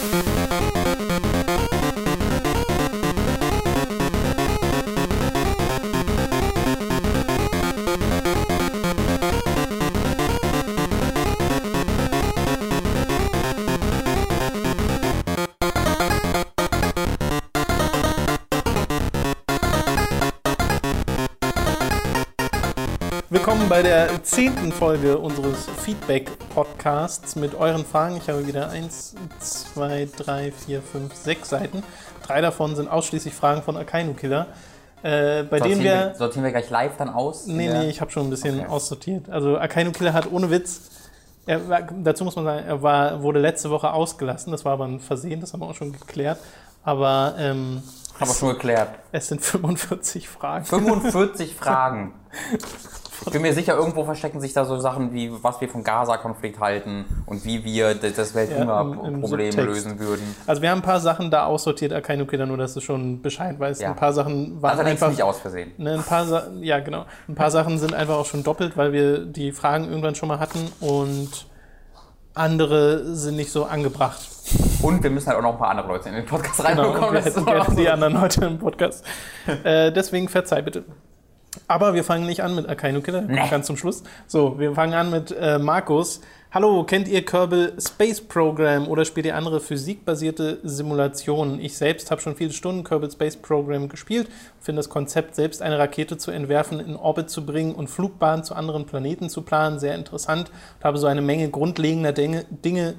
Thank you. Bei der zehnten Folge unseres Feedback-Podcasts mit euren Fragen. Ich habe wieder eins, zwei, drei, vier, fünf, sechs Seiten. Drei davon sind ausschließlich Fragen von Akainu Killer. Äh, bei denen Sortieren wir. wir, sortieren wir gleich live dann aus? Nee, nee, ich habe schon ein bisschen Okay. aussortiert. Also Akainu Killer hat ohne Witz. Er dazu muss man sagen, er war, wurde letzte Woche ausgelassen. Das war aber ein Versehen, das haben wir auch schon geklärt. Aber ähm, Haben wir schon geklärt. es sind 45 Fragen. 45 Fragen. Ich bin mir sicher, irgendwo verstecken sich da so Sachen wie, was wir vom Gaza-Konflikt halten und wie wir das Ja, im- im Welthungerproblem Subtext. lösen würden. Also wir haben ein paar Sachen da aussortiert, Akainu Killer, nur dass du schon Bescheid weißt. Ja. Ein paar Sachen waren Allerdings einfach... nicht aus Versehen. Ne, ein paar Sa ja, genau. Ein paar Sachen sind einfach auch schon doppelt, weil wir die Fragen irgendwann schon mal hatten und andere sind nicht so angebracht. Und wir müssen halt auch noch ein paar andere Leute in den Podcast Genau, reinbekommen. wir das ist hätten gerne die anderen Leute im Podcast. äh, deswegen verzeih bitte. Aber wir fangen nicht an mit Akainu Killer, Nee. ganz zum Schluss. So, wir fangen an mit äh, Markus. Hallo, kennt ihr Kerbal Space Program oder spielt ihr andere physikbasierte Simulationen? Ich selbst habe schon viele Stunden Kerbal Space Program gespielt, finde das Konzept, selbst eine Rakete zu entwerfen, in Orbit zu bringen und Flugbahnen zu anderen Planeten zu planen, sehr interessant und habe so eine Menge grundlegender Dinge, Dinge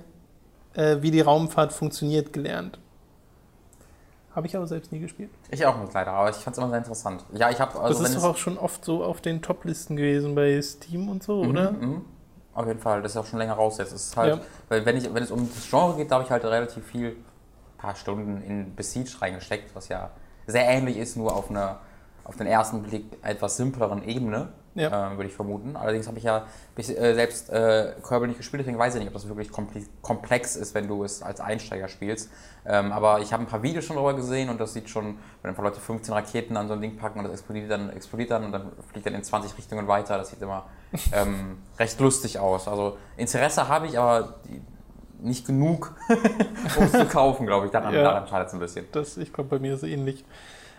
äh, wie die Raumfahrt funktioniert, gelernt. Habe ich aber selbst nie gespielt. Ich auch nicht leider, aber ich fand es immer sehr interessant. Ja, ich habe also das ist doch auch schon oft so auf den Top-Listen gewesen bei Steam und so, oder? Mhm, auf jeden Fall, das ist auch schon länger raus jetzt. Es ist halt, Ja. weil wenn, ich, wenn es um das Genre geht, da habe ich halt relativ viel, paar Stunden in Besiege reingesteckt, was ja sehr ähnlich ist, nur auf einer auf den ersten Blick etwas simpleren Ebene, Ja. äh, würde ich vermuten. Allerdings habe ich ja bis, äh, selbst äh, Kerbal nicht gespielt, deswegen weiß ich nicht, ob das wirklich komple- komplex ist, wenn du es als Einsteiger spielst. Ähm, aber ich habe ein paar Videos schon darüber gesehen und das sieht schon, wenn ein paar Leute 15 Raketen an so ein Ding packen und das explodiert dann, explodiert dann und dann fliegt dann in 20 Richtungen weiter, das sieht immer ähm, recht lustig aus. Also Interesse habe ich, aber die, nicht genug, um es zu kaufen, glaube ich. Daran, Ja. daran scheitert es ein bisschen. Das, ich glaube, bei mir ist es ähnlich.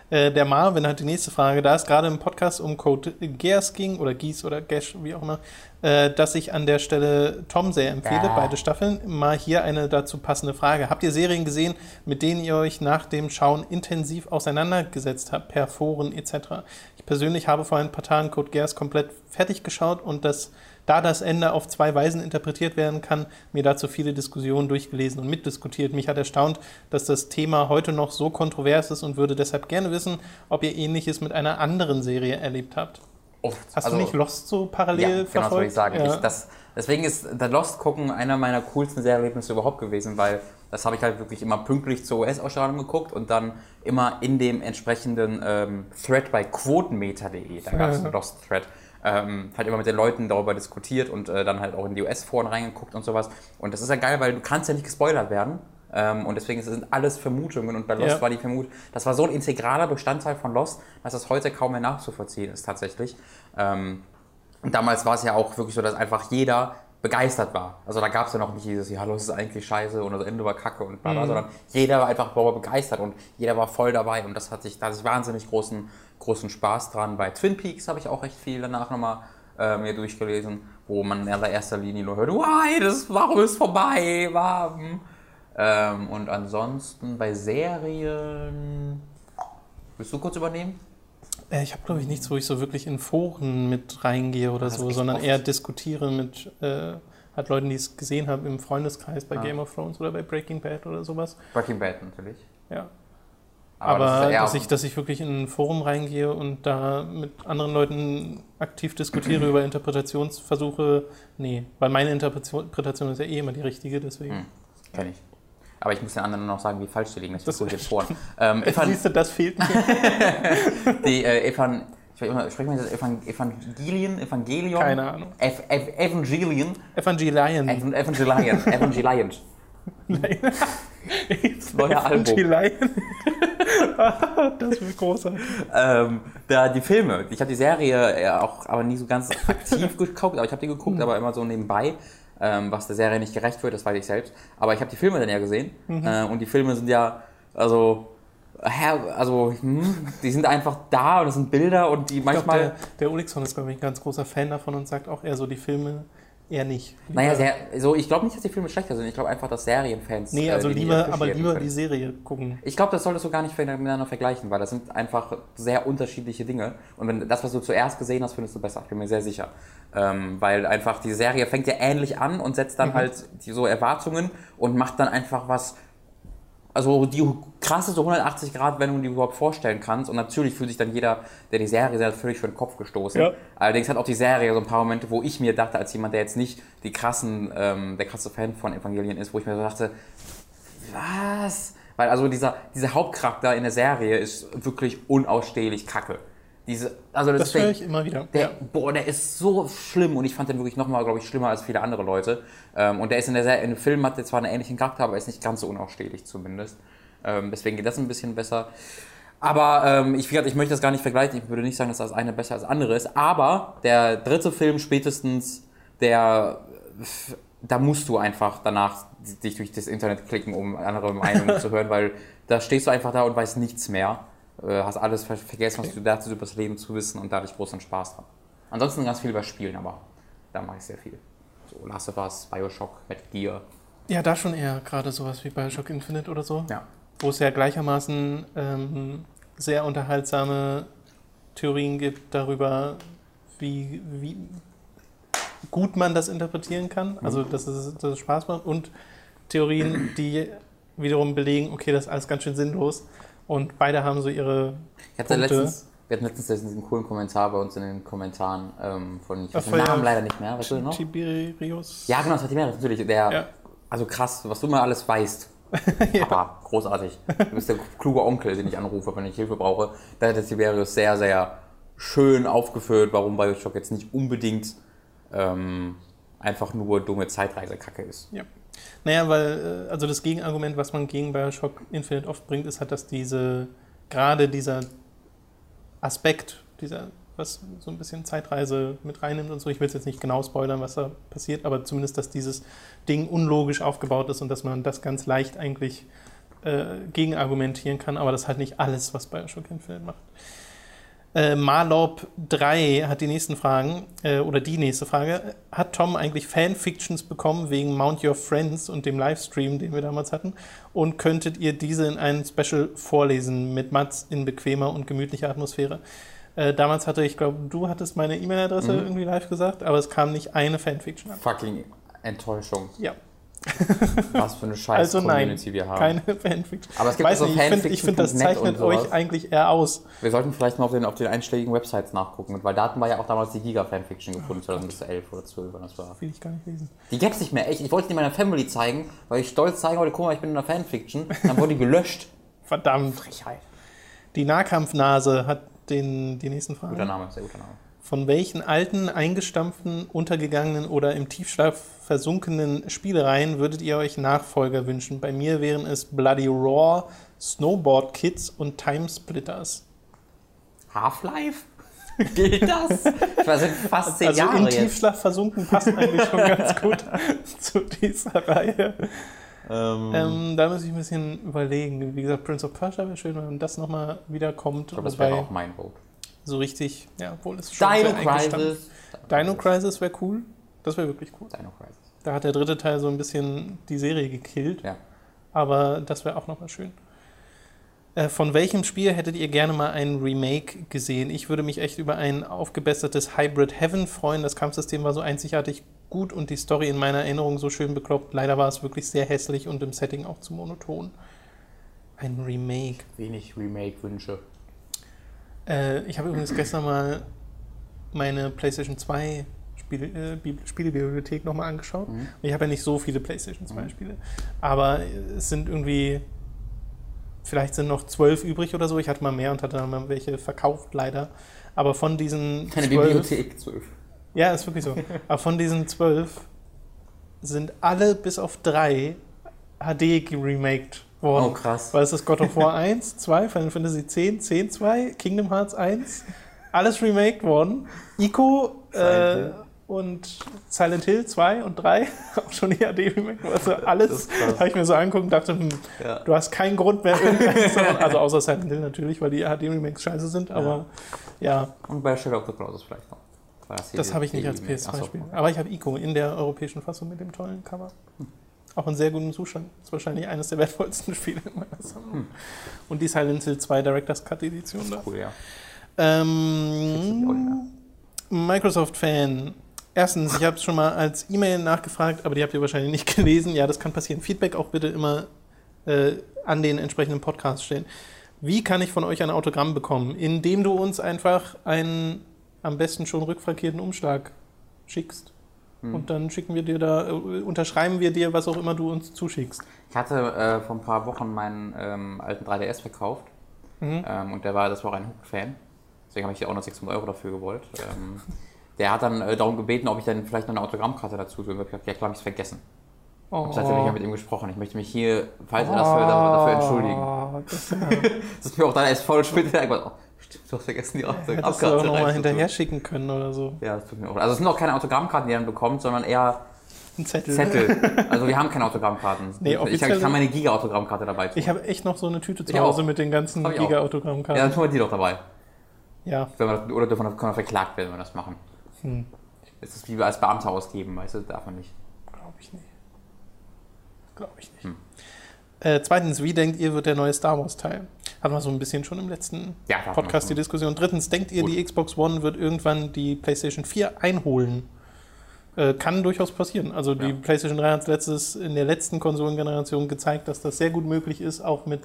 Äh, der Marvin hat die nächste Frage. Da es gerade im Podcast um Code Geass ging, oder Gies oder Gash, wie auch immer, äh, dass ich an der Stelle Tom sehr empfehle, Ja. beide Staffeln. Mal hier eine dazu passende Frage. Habt ihr Serien gesehen, mit denen ihr euch nach dem Schauen intensiv auseinandergesetzt habt, per Foren etc.? Ich persönlich habe vor ein paar Tagen Code Geass komplett fertig geschaut und das da das Ende auf zwei Weisen interpretiert werden kann, mir dazu viele Diskussionen durchgelesen und mitdiskutiert. Mich hat erstaunt, dass das Thema heute noch so kontrovers ist und würde deshalb gerne wissen, ob ihr ähnliches mit einer anderen Serie erlebt habt. Oft. Hast Also- du nicht Lost so parallel Ja, genau das verfolgt? wollte ich sagen. Ja. Ich, das, deswegen ist der Lost gucken einer meiner coolsten Serienerlebnisse überhaupt gewesen, weil das habe ich halt wirklich immer pünktlich zur US-Ausstrahlung geguckt und dann immer in dem entsprechenden ähm, Thread bei quotenmeter.de, da gab es einen. Lost-Thread, ähm, halt immer mit den Leuten darüber diskutiert und äh, dann halt auch in die US-Foren reingeguckt und sowas. Und das ist ja geil, weil du kannst ja nicht gespoilert werden. Ähm, und deswegen sind alles Vermutungen und bei Lost Ja. war die Vermutung, das war so ein integraler Bestandteil von Lost, dass das heute kaum mehr nachzuvollziehen ist tatsächlich. Ähm, und damals war es ja auch wirklich so, dass einfach jeder begeistert war. Also da gab es ja noch nicht dieses, ja, los ist eigentlich scheiße und das Ende war kacke und bla bla, sondern jeder war einfach darüber begeistert und jeder war voll dabei und das hat sich, da hatte ich wahnsinnig großen, großen Spaß dran. Bei Twin Peaks habe ich auch recht viel danach nochmal äh, mir durchgelesen, wo man in allererster Linie nur hört, why, das, warum ist vorbei, warum? Ähm, und ansonsten bei Serien, willst du kurz übernehmen? Äh, Ich habe, glaube ich, nichts, wo ich so wirklich in Foren mit reingehe oder Das so, sondern eher diskutiere mit äh, halt Leuten, die es gesehen haben im Freundeskreis bei Ah. Game of Thrones oder bei Breaking Bad oder sowas. Breaking Bad natürlich. Ja. Aber, das ist eher dass, ich, dass ich wirklich in ein Forum reingehe und da mit anderen Leuten aktiv diskutiere über Interpretationsversuche, nee, weil meine Interpretation ist ja eh immer die richtige, deswegen. Hm. Kenn ich. Aber ich muss den anderen noch sagen, wie falsch die liegen. Das, Das das jetzt vor. Ähm, Evan, Siehst du, das fehlt mir. die, äh, Evan, sprechen wir das Evan, Evangelien? Evangelion? Keine Ahnung. Ev, Ev, Evangelion? Evangelion. Evan, Evangelion. Evangelion. Neuer Album. Evangelion. das wird großartig. ähm, da die Filme. Ich habe die Serie äh, auch aber nie so ganz aktiv geguckt, aber ich habe die geguckt, aber immer so nebenbei. ähm, was der Serie nicht gerecht wird, das weiß ich selbst. Aber ich habe die Filme dann ja gesehen äh, und die Filme sind ja, also, also hm, die sind einfach da und es sind Bilder und die Ich glaub, manchmal... der, der Ulixon ist, glaube ich, ein ganz großer Fan davon und sagt auch eher so, die Filme eher nicht. Naja, sehr, so, ich glaube nicht, dass die Filme schlechter sind. Ich glaube einfach, dass Serienfans. Nee, äh, also nicht lieber, aber lieber können. die Serie gucken. Ich glaube, das solltest du gar nicht miteinander vergleichen, weil das sind einfach sehr unterschiedliche Dinge. Und wenn das, was du zuerst gesehen hast, findest du besser. Ich bin mir sehr sicher. Ähm, weil einfach die Serie fängt ja ähnlich an und setzt dann halt die, so Erwartungen und macht dann einfach was. Also die krasseste 180-Grad-Wendung, die du überhaupt vorstellen kannst. Und natürlich fühlt sich dann jeder, der die Serie sieht, völlig für den Kopf gestoßen. Ja. Allerdings hat auch die Serie so ein paar Momente, wo ich mir dachte, als jemand, der jetzt nicht die krassen, ähm, der krasse Fan von Evangelien ist, wo ich mir so dachte, was? Weil also dieser, dieser Hauptcharakter in der Serie ist wirklich unausstehlich kacke. Diese, also das, Das höre ich immer wieder. der, ja. Boah, der ist so schlimm und ich fand den wirklich nochmal, glaube ich, schlimmer als viele andere Leute. Ähm, und der ist in der Serie, in dem Film hat der zwar einen ähnlichen Charakter, aber er ist nicht ganz so unausstehlich zumindest. Ähm, deswegen geht das ein bisschen besser. Aber ähm, ich, wie gesagt, ich möchte das gar nicht vergleichen. Ich würde nicht sagen, dass das eine besser als andere ist. Aber der dritte Film spätestens, der da musst du einfach danach dich durch das Internet klicken, um andere Meinungen zu hören, weil da stehst du einfach da und weißt nichts mehr. Äh, hast alles ver vergessen, was du dachtest, über das Leben zu wissen und dadurch großen Spaß dran. Ansonsten ganz viel über Spielen, aber da mache ich sehr viel. So Last of Us, Bioshock, Metal Gear. ja, da schon eher gerade sowas wie Bioshock Infinite oder so. Ja. Wo es ja gleichermaßen ähm, sehr unterhaltsame Theorien gibt darüber, wie, wie gut man das interpretieren kann. Also, dass es, dass es Spaß macht. Und Theorien, die wiederum belegen, okay, das ist alles ganz schön sinnlos. Und beide haben so ihre Ich hatte Punkte. letztens, wir hatten letztens diesen coolen Kommentar bei uns in den Kommentaren ähm, von, ich weiß den Namen ja- leider nicht mehr, weißt du noch? Tiberius. Ja, genau, das hat die Mehrheit, natürlich. Der, Ja. Also krass, was du immer alles weißt. Papa, großartig. Du bist der kluge Onkel, den ich anrufe, wenn ich Hilfe brauche. Da hat der Tiberius sehr, sehr schön aufgeführt, warum Bioshock jetzt nicht unbedingt ähm, einfach nur dumme Zeitreisekacke ist. Ja. Naja, weil, äh, also das Gegenargument, was man gegen Bioshock Infinite oft bringt, ist halt, dass diese, gerade dieser Aspekt, dieser, was so ein bisschen Zeitreise mit reinnimmt und so, ich will jetzt nicht genau spoilern, was da passiert, aber zumindest, dass dieses Ding unlogisch aufgebaut ist und dass man das ganz leicht eigentlich äh, gegenargumentieren kann, aber das halt nicht alles, was Bioshock Infinite macht. Äh, Marlob 3 hat die nächsten Fragen, äh, oder die nächste Frage. Hat Tom eigentlich Fanfictions bekommen wegen Mount Your Friends und dem Livestream, den wir damals hatten? Und könntet ihr diese in einem Special vorlesen mit Mats in bequemer und gemütlicher Atmosphäre? Äh, damals hatte ich, glaube du hattest meine E-Mail-Adresse Mhm. irgendwie live gesagt, aber es kam nicht eine Fanfiction an. Fucking Enttäuschung. Ja, Was für eine scheiß also nein, Community wir haben. keine Fanfiction. Aber es gibt Weiß so nicht, ich finde, find, das zeichnet euch eigentlich eher aus. Wir sollten vielleicht mal auf den, auf den einschlägigen Websites nachgucken, weil da hatten wir ja auch damals die Giga-Fanfiction gefunden, 2011 oder 12, wann das war. Will ich gar nicht lesen. Die gibt's nicht mehr, echt. Ich wollte die meiner Family zeigen, weil ich stolz zeigen wollte, guck mal, ich bin in einer Fanfiction. Dann wurde die gelöscht. Verdammt. Frechheit. Die Nahkampfnase hat den, die nächsten Fragen. Guter Name, sehr guter Name. Von welchen alten, eingestampften, untergegangenen oder im Tiefschlaf versunkenen Spielereien würdet ihr euch Nachfolger wünschen? Bei mir wären es Bloody Raw, Snowboard Kids und Time Splitters. Half-Life? Gilt das? Ich war seit fast zehn Also Jahre in jetzt. Tiefschlaf versunken passt eigentlich schon ganz gut zu dieser Reihe. Ähm, Ähm, da muss ich ein bisschen überlegen. Wie gesagt, Prince of Persia wäre schön, wenn das nochmal wiederkommt. ich glaube, das wäre auch mein Vote. so richtig, ja, obwohl es schon Dino sehr eingestampft. Crisis. Dino Crisis wäre cool. Das wäre wirklich cool. Dino Crisis. Da hat der dritte Teil so ein bisschen die Serie gekillt. Ja. Aber das wäre auch nochmal schön. Äh, von welchem Spiel hättet ihr gerne mal ein Remake gesehen? Ich würde mich echt über ein aufgebessertes Hybrid Heaven freuen. Das Kampfsystem war so einzigartig gut und die Story in meiner Erinnerung so schön bekloppt. Leider war es wirklich sehr hässlich und im Setting auch zu monoton. Ein Remake. Wenig Remake-Wünsche. Äh, ich habe übrigens gestern mal meine PlayStation 2 Spiele, äh, Spielebibliothek nochmal angeschaut. Mhm. Ich habe ja nicht so viele PlayStation 2 Spiele, aber es sind irgendwie, vielleicht sind noch zwölf übrig oder so. Ich hatte mal mehr und hatte dann mal welche verkauft, leider. Aber von diesen Keine zwölf, Bibliothek, 12. ja, ist wirklich so. Aber von diesen zwölf sind alle bis auf drei HD geremaked worden. Oh, krass. Weil es ist God of War 1, 2, Final Fantasy 10, 10, 2, Kingdom Hearts 1, alles remaked worden. Ico, äh, und Silent Hill 2 und 3, auch schon die HD-Remake. Also alles habe ich mir so angeguckt und dachte, hm, ja. du hast keinen Grund mehr, also außer Silent Hill natürlich, weil die HD-Remakes scheiße sind, aber ja. ja. Und bei Shadow of the Colossus vielleicht noch. Das, das habe ich nicht als PS2-Spiel. So. Aber ich habe Ico in der europäischen Fassung mit dem tollen Cover. Hm. Auch in sehr gutem Zustand. Das ist wahrscheinlich eines der wertvollsten Spiele in meiner Sammlung. Hm. Und die Silent Hill 2 Director's Cut Edition da. Cool, ja. Ähm, Microsoft-Fan. Erstens, ich habe es schon mal als E-Mail nachgefragt, aber die habt ihr wahrscheinlich nicht gelesen. Ja, das kann passieren. Feedback auch bitte immer äh, an den entsprechenden Podcast stellen. Wie kann ich von euch ein Autogramm bekommen? Indem du uns einfach einen am besten schon rückfrankierten Umschlag schickst. Hm. Und dann schicken wir dir da, äh, unterschreiben wir dir, was auch immer du uns zuschickst. Ich hatte äh, vor ein paar Wochen meinen ähm, alten 3DS verkauft. Mhm. Ähm, und der war, das war auch ein Hook-Fan. Deswegen habe ich auch noch 600 Euro dafür gewollt. Ähm, der hat dann äh, darum gebeten, ob ich dann vielleicht noch eine Autogrammkarte dazu tue. Ich habe gesagt, ja klar, habe ich es vergessen. Oh. Ich habe tatsächlich mit ihm gesprochen. Ich möchte mich hier, falls er das hört, dafür entschuldigen. Das, ist mir auch dann erst voll später gesagt, oh, stimmt, du hast vergessen, die Autogrammkarte Hättest du auch nochmal hinterher schicken können oder so. Ja, das tut mir auch. Also es sind auch keine Autogrammkarten, die er dann bekommt, sondern eher ein Zettel. Zettel. Also wir haben keine Autogrammkarten. Nee, ich, ich kann meine Giga-Autogrammkarte dabei tun. Ich habe echt noch so eine Tüte zu Hause mit den ganzen Giga-Autogrammkarten. Ja, dann tun wir die doch dabei. Ja. Oder dürfen können wir verklagt werden, wenn wir das machen. Hm. Es ist wie wir als Beamter ausgeben, weißt du, darf man nicht. Glaube ich nicht. Glaube ich nicht. Hm. Äh, zweitens, wie denkt ihr, wird der neue Star Wars Teil? Hatten wir so ein bisschen schon im letzten ja, Podcast die Diskussion. Drittens, denkt ihr, Gut. die Xbox One wird irgendwann die PlayStation 4 einholen? Äh, kann durchaus passieren. Also die ja. PlayStation 3 hat letztes, in der letzten Konsolengeneration gezeigt, dass das sehr gut möglich ist, auch mit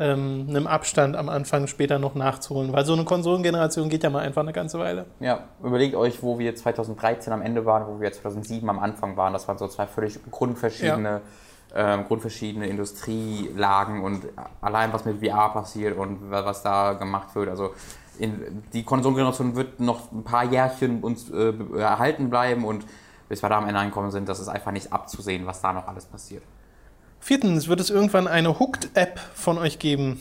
ähm, einem Abstand am Anfang später noch nachzuholen. Weil so eine Konsolengeneration geht ja mal einfach eine ganze Weile. Ja, überlegt euch, wo wir 2013 am Ende waren, wo wir 2007 am Anfang waren. Das waren so zwei völlig grundverschiedene, ja. ähm, grundverschiedene Industrielagen und allein was mit VR passiert und was da gemacht wird. Also in, die Konsolengeneration wird noch ein paar Jährchen uns äh, erhalten bleiben und bis wir da am Ende angekommen sind, das ist einfach nicht abzusehen, was da noch alles passiert. Viertens, wird es irgendwann eine Hooked-App von euch geben?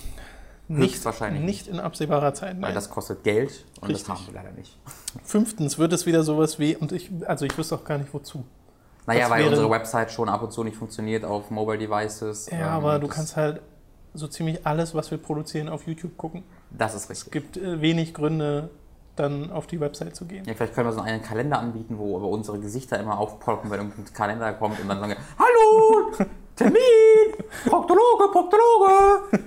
Nicht, wahrscheinlich. Nicht in absehbarer Zeit. Nein. Weil das kostet Geld und Richtig. das haben wir leider nicht. Fünftens, wird es wieder sowas wie, und ich, also ich wüsste auch gar nicht wozu. Naja, das weil unsere Website schon ab und zu nicht funktioniert auf Mobile Devices. Ja, ähm, aber du kannst halt so ziemlich alles, was wir produzieren, auf YouTube gucken. Das ist richtig. Es gibt äh, wenig Gründe, dann auf die Website zu gehen. Ja, vielleicht können wir so einen Kalender anbieten, wo aber unsere Gesichter immer aufpoppen, wenn irgendein Kalender kommt und dann sagen, Hallo! Termin! Proktologe, Proktologe!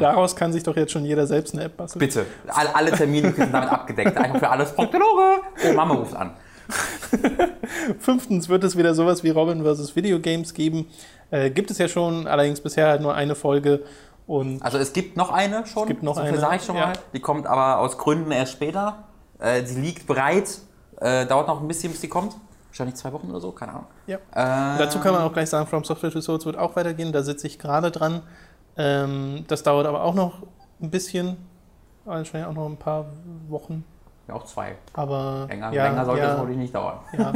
Daraus kann sich doch jetzt schon jeder selbst eine App basteln. Bitte. Alle, alle Termine sind damit abgedeckt. Einfach für alles Proktologe. Oh, Mama ruft an. Fünftens wird es wieder sowas wie Robin vs. Videogames geben. Äh, gibt es ja schon, allerdings bisher halt nur eine Folge. Und also es gibt noch eine schon. Es gibt noch so eine. ich schon mal. Die kommt aber aus Gründen erst später. Äh, sie liegt bereit. Äh, dauert noch ein bisschen, bis sie kommt wahrscheinlich zwei Wochen oder so, keine Ahnung. Ja. Ähm, Dazu kann man auch gleich sagen, From Software to Souls wird auch weitergehen, da sitze ich gerade dran. Ähm, das dauert aber auch noch ein bisschen, wahrscheinlich auch noch ein paar Wochen. Ja, auch zwei. Aber länger, ja, länger sollte es ja, natürlich nicht dauern. Ja.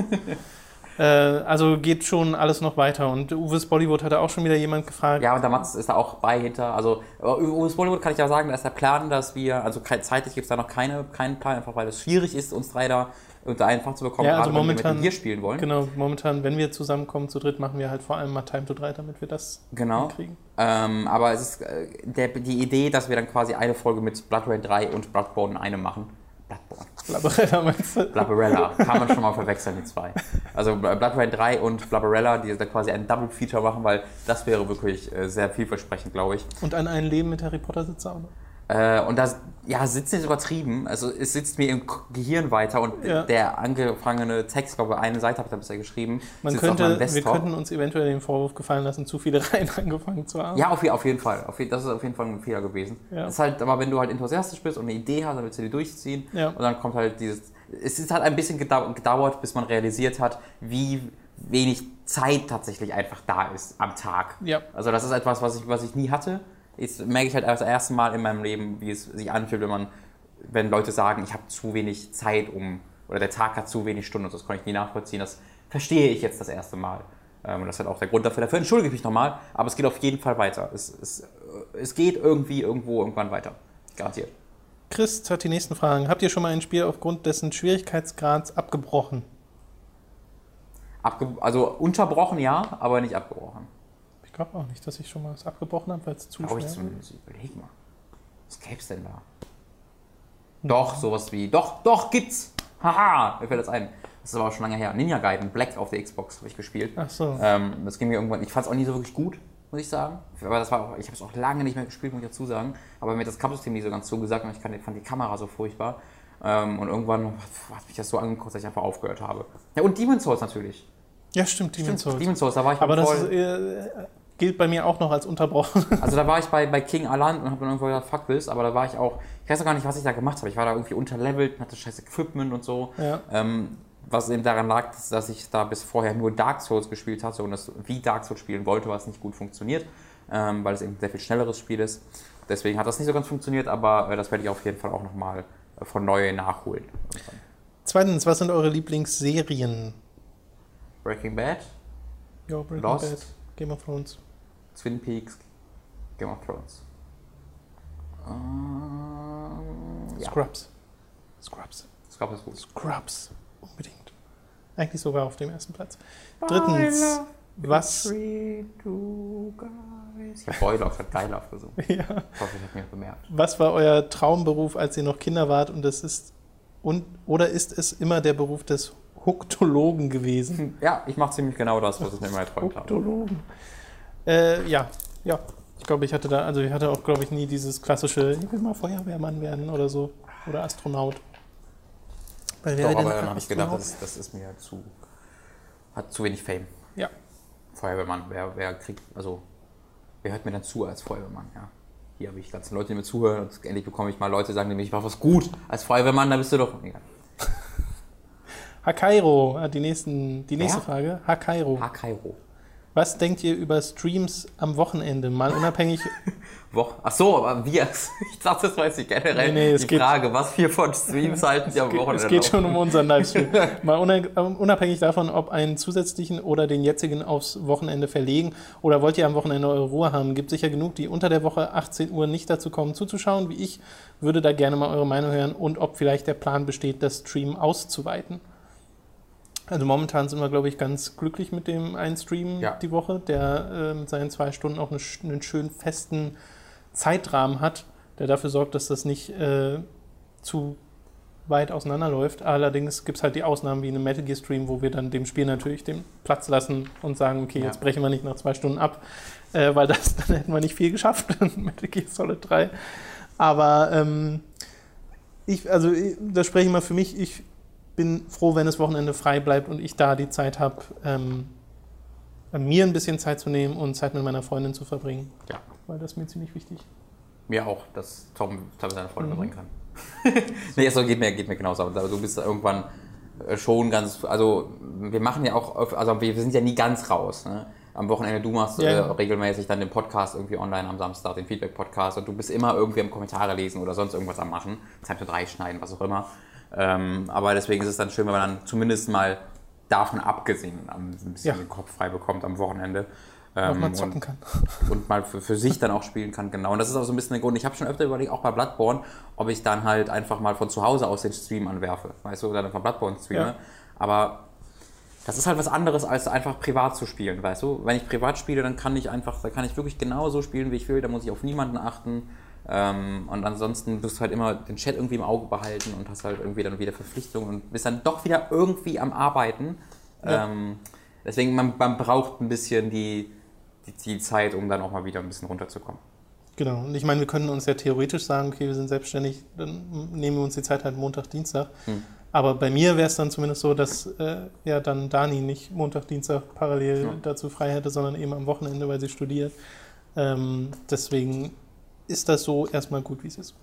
äh, also geht schon alles noch weiter. Und Uwe's Bollywood hatte auch schon wieder jemand gefragt. Ja, und der Mats ist da auch bei hinter. Also Uwe's Bollywood kann ich ja sagen, da ist der Plan, dass wir, also zeitlich gibt es da noch keine, keinen Plan, einfach weil es schwierig ist, uns drei da unter einfach zu bekommen, ja, also gerade momentan, wenn wir spielen wollen. Genau, momentan, wenn wir zusammenkommen zu dritt, machen wir halt vor allem mal Time to 3, damit wir das genau. kriegen. Ähm, aber es ist äh, der, die Idee, dass wir dann quasi eine Folge mit Blood Rain 3 und Bloodborne in eine machen. Bloodborne. Blabberella meinst du? Blabberella, kann man schon mal verwechseln, die zwei. Also Blood Rain 3 und Blabberella, die da quasi ein Double Feature machen, weil das wäre wirklich äh, sehr vielversprechend, glaube ich. Und an ein Leben mit Harry Potter sitzt auch noch. Äh, und das, ja, sitzt ist übertrieben. Also es sitzt mir im Gehirn weiter und ja. der angefangene Text, glaube ich, eine Seite habe ich da bisher geschrieben. Man könnte, wir könnten uns eventuell den Vorwurf gefallen lassen, zu viele Reihen angefangen zu haben. Ja, auf, auf jeden Fall. Auf, das ist auf jeden Fall ein Fehler gewesen. Ja. Das ist halt, aber wenn du halt enthusiastisch bist und eine Idee hast, dann willst du die durchziehen. Ja. Und dann kommt halt dieses. Es ist halt ein bisschen gedauert, bis man realisiert hat, wie wenig Zeit tatsächlich einfach da ist am Tag. Ja. Also das ist etwas, was ich, was ich nie hatte jetzt merke ich halt das erste Mal in meinem Leben, wie es sich anfühlt, wenn man, wenn Leute sagen, ich habe zu wenig Zeit um, oder der Tag hat zu wenig Stunden, das kann ich nie nachvollziehen. Das verstehe ich jetzt das erste Mal. Ähm, und das ist halt auch der Grund dafür. Dafür entschuldige ich mich nochmal, aber es geht auf jeden Fall weiter. Es, es, es geht irgendwie irgendwo irgendwann weiter. Garantiert. Chris hat die nächsten Fragen. Habt ihr schon mal ein Spiel aufgrund dessen Schwierigkeitsgrads abgebrochen? Abge also unterbrochen ja, aber nicht abgebrochen. Ich glaube auch nicht, dass ich schon mal was abgebrochen habe, weil es zu Glaube schwer ich zumindest. Überleg mal. Was gäb's denn da? Doch, sowas wie. Doch, doch, gibt's! Haha! Mir fällt das ein. Das ist aber auch schon lange her. Ninja Gaiden Black auf der Xbox habe ich gespielt. Ach so. Ähm, das ging mir irgendwann. Ich fand es auch nie so wirklich gut, muss ich sagen. Aber das war auch, ich habe es auch lange nicht mehr gespielt, muss ich dazu sagen. Aber mir hat das Kampfsystem nicht so ganz zugesagt und ich fand die Kamera so furchtbar. Ähm, und irgendwann hat mich das so angeguckt, dass ich einfach aufgehört habe. Ja, und Demon's Souls natürlich. Ja, stimmt, Demon's Souls. Demon's Souls, da war ich Aber das voll. ist, äh, gilt bei mir auch noch als unterbrochen. Also da war ich bei, bei King Alan und habe dann irgendwo gesagt, fuck this, aber da war ich auch, ich weiß auch gar nicht, was ich da gemacht habe. Ich war da irgendwie unterlevelt hatte scheiß Equipment und so. Ja. Ähm, was eben daran lag, dass- dass ich da bis vorher nur Dark Souls gespielt hatte und das wie Dark Souls spielen wollte, was nicht gut funktioniert, ähm, weil es eben ein sehr viel schnelleres Spiel ist. Deswegen hat das nicht so ganz funktioniert, aber äh, das werde ich auf jeden Fall auch nochmal äh, von neu nachholen. irgendwann. Zweitens, was sind eure Lieblingsserien? Breaking Bad, Ja, Breaking Lost. Bad, Game of Thrones. Twin Peaks, Game of Thrones. Ähm, ja, Scrubs. Scrubs. ist gut. Scrubs. Unbedingt. Eigentlich sogar auf dem ersten Platz. Drittens, was. Ich habe Boiler statt geil aufgesungen. Ja. Ich hoffe, ich habe mir bemerkt. Was war euer Traumberuf, als ihr noch Kinder wart und das ist und oder ist es immer der Beruf des Hoktologen gewesen? Ja, ich mache ziemlich genau das, was ich mir immer erträumt habe. Hoktologen. Äh, ja, ja. Ich glaube, ich hatte da, also ich hatte auch, glaube ich, nie dieses klassische, ich will mal Feuerwehrmann werden oder so. Oder Astronaut. Weil wer Doch, aber dann habe ich gedacht, das, das ist mir zu. hat zu wenig Fame. Ja. Feuerwehrmann, wer, wer kriegt, also, wer hört mir dann zu als Feuerwehrmann, ja? Hier habe ich ganze Leute, die mir zuhören und endlich bekomme ich mal Leute, die sagen nämlich, ich mache was gut. Als Feuerwehrmann, da bist du doch. Egal. Hakairo, ah, die, nächsten, die nächste Wer? Frage. Hakairo. Ha Kairo. Was denkt ihr über Streams am Wochenende? Mal unabhängig. Woche. Ach so, aber wir. Ich dachte, das weiß ich generell. Nee, nee, es die geht- Frage, was wir von Streams halten, die am Wochenende es geht schon um unseren Livestream. Mal una- unabhängig davon, ob einen zusätzlichen oder den jetzigen aufs Wochenende verlegen oder wollt ihr am Wochenende eure Ruhe haben? Gibt sicher genug, die unter der Woche 18 Uhr nicht dazu kommen zuzuschauen, wie ich. Würde da gerne mal eure Meinung hören und ob vielleicht der Plan besteht, das Stream auszuweiten. Also momentan sind wir, glaube ich, ganz glücklich mit dem einen Stream Ja. die Woche, der äh, mit seinen zwei Stunden auch eine, einen schönen festen Zeitrahmen hat, der dafür sorgt, dass das nicht äh, zu weit auseinanderläuft. Allerdings gibt es halt die Ausnahmen wie in einem Metal Gear Stream, wo wir dann dem Spiel natürlich den Platz lassen und sagen, okay, Ja. jetzt brechen wir nicht nach zwei Stunden ab, äh, weil das, dann hätten wir nicht viel geschafft in Metal Gear Solid 3. Aber ähm, ich, also ich- das spreche ich mal für mich, ich bin froh, wenn das Wochenende frei bleibt und ich da die Zeit habe, ähm, mir ein bisschen Zeit zu nehmen und Zeit mit meiner Freundin zu verbringen, Ja, weil das ist mir ziemlich wichtig. mir auch, dass Tom Tom seine Freunde Mhm. bringen kann. nee, so geht mir, geht mir genauso. Aber du bist irgendwann äh, schon ganz, also wir machen ja auch, also wir sind ja nie ganz raus. Ne? Am Wochenende, du machst Ja, äh, regelmäßig dann den Podcast irgendwie online am Samstag, den Feedback-Podcast und du bist immer irgendwie am Kommentare lesen oder sonst irgendwas am machen, Zeit für drei schneiden, was auch immer. Ähm, aber deswegen ist es dann schön, wenn man dann zumindest mal davon abgesehen ein bisschen Ja. den Kopf frei bekommt am Wochenende. Ähm, mal und- zocken kann. und mal für, für sich dann auch spielen kann, genau. Und das ist auch so ein bisschen der Grund. Ich habe schon öfter überlegt, auch bei Bloodborne, ob ich dann halt einfach mal von zu Hause aus den Stream anwerfe, weißt du, oder dann von Bloodborne streame. Ja. Aber das ist halt was anderes, als einfach privat zu spielen, weißt du. Wenn ich privat spiele, dann kann ich einfach, da kann ich wirklich genauso spielen, wie ich will, da muss ich auf niemanden achten. Ähm, und ansonsten wirst du halt immer den Chat irgendwie im Auge behalten und hast halt irgendwie dann wieder Verpflichtungen und bist dann doch wieder irgendwie am Arbeiten. Ja. Ähm, deswegen, man, man braucht ein bisschen die, die, die Zeit, um dann auch mal wieder ein bisschen runterzukommen. Genau. Und ich meine, wir können uns ja theoretisch sagen, okay, wir sind selbstständig, dann nehmen wir uns die Zeit halt Montag, Dienstag. Hm. Aber bei mir wäre es dann zumindest so, dass äh, ja dann Dani nicht Montag, Dienstag parallel Ja. dazu frei hätte, sondern eben am Wochenende, weil sie studiert. Ähm, deswegen ist das so erstmal gut, wie es ist.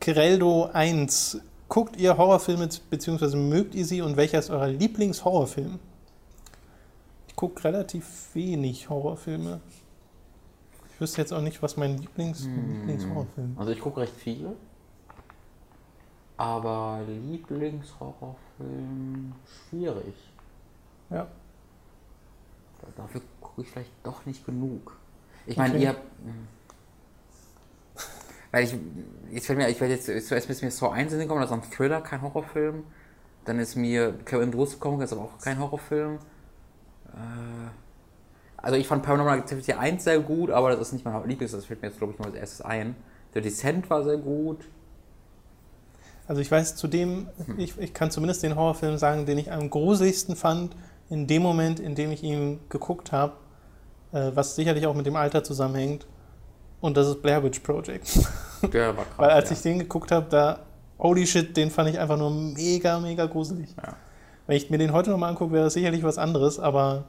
Kireldo 1. Guckt ihr Horrorfilme beziehungsweise mögt ihr sie und welcher ist euer Lieblingshorrorfilm? Ich gucke relativ wenig Horrorfilme. Ich wüsste jetzt auch nicht, was mein Lieblings Hm. Lieblingshorrorfilm Also ich gucke recht viele. Aber Lieblingshorrorfilm schwierig. Ja. Dafür gucke ich vielleicht doch nicht genug. Ich meine, Okay. ihr habt. Weil ich, ich werde mir, ich werde jetzt zuerst ist mir Saw 1 in den kommen, das ist ein Thriller, kein Horrorfilm. Dann ist mir Kevin Brust gekommen, das ist aber auch kein Horrorfilm. Äh, also ich fand Paranormal Activity 1 sehr gut, aber das ist nicht mein Lieblings, das fällt mir jetzt glaube ich mal als erstes ein. Der Descent war sehr gut. Also ich weiß zudem, Hm. ich, ich kann zumindest den Horrorfilm sagen, den ich am gruseligsten fand, in dem Moment, in dem ich ihn geguckt habe, äh, was sicherlich auch mit dem Alter zusammenhängt. Und das ist Blair Witch Project. Der war krass. Weil als ja. ich den geguckt habe, da, holy shit, den fand ich einfach nur mega, mega gruselig. Ja. Wenn ich mir den heute nochmal angucke, wäre das sicherlich was anderes, aber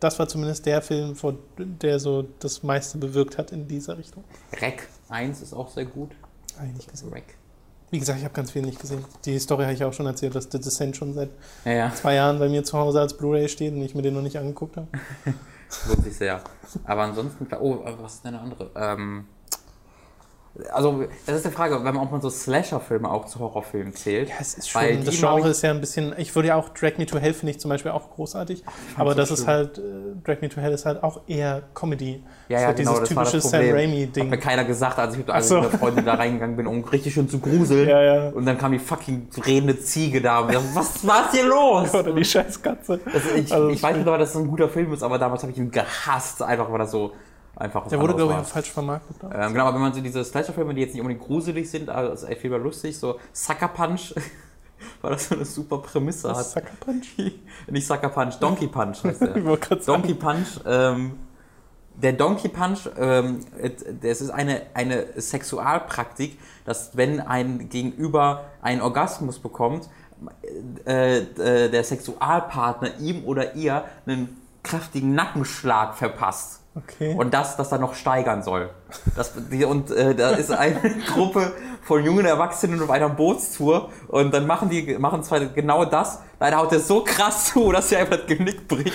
das war zumindest der Film, der so das meiste bewirkt hat in dieser Richtung. Rec 1 ist auch sehr gut. Habe ich nicht gesehen. Rec. Wie gesagt, ich habe ganz viel nicht gesehen. Die Story habe ich auch schon erzählt, dass The Descent schon seit Ja, ja. zwei Jahren bei mir zu Hause als Blu-ray steht und ich mir den noch nicht angeguckt habe. Lohnt sich sehr. Aber ansonsten, oh, was ist denn eine andere? Ähm, also, das ist die Frage, wenn man, ob man so Slasher-Filme auch zu Horrorfilmen zählt. Ja, es ist Weil schon, das die mag Genre ist ja ein bisschen, ich würde ja auch Drag Me to Hell finde ich zum Beispiel auch großartig, aber so das ist halt, äh, Drag Me to Hell ist halt auch eher Comedy. Ja, ja, halt genau, dieses das war das typische Sam Problem. Hat Raimi-Ding. mir keiner gesagt, als ich mit, Ach so. der Freundin da reingegangen bin, um richtig schön zu gruseln. Ja, ja. Und dann kam die fucking redende Ziege da und dachte, was war hier los? Oder die scheiß Katze. Also ich, Also, ich weiß nicht, ob das ein guter Film ist, aber damals habe ich ihn gehasst, einfach weil das so einfach was Der wurde, glaube ich, auch falsch vermarktet. Ähm, genau, aber wenn man so diese Slasher-Filme, die jetzt nicht unbedingt gruselig sind, aber es ist echt viel mehr lustig, so Sucker Punch, weil das so eine super Prämisse Was hat. Sucker Punch? Nicht Sucker Punch, Donkey Punch heißt der. Donkey Punch, ähm, der Donkey Punch, ähm, das ist eine, eine Sexualpraktik, dass wenn ein Gegenüber einen Orgasmus bekommt, äh, äh, der Sexualpartner ihm oder ihr einen kräftigen Nackenschlag verpasst. Okay. Und das, das dann noch steigern soll. Das, die, und äh, da ist eine Gruppe von jungen Erwachsenen auf einer Bootstour und dann machen die machen zwar genau das. Leider haut er so krass zu, dass sie einfach das Genick bricht.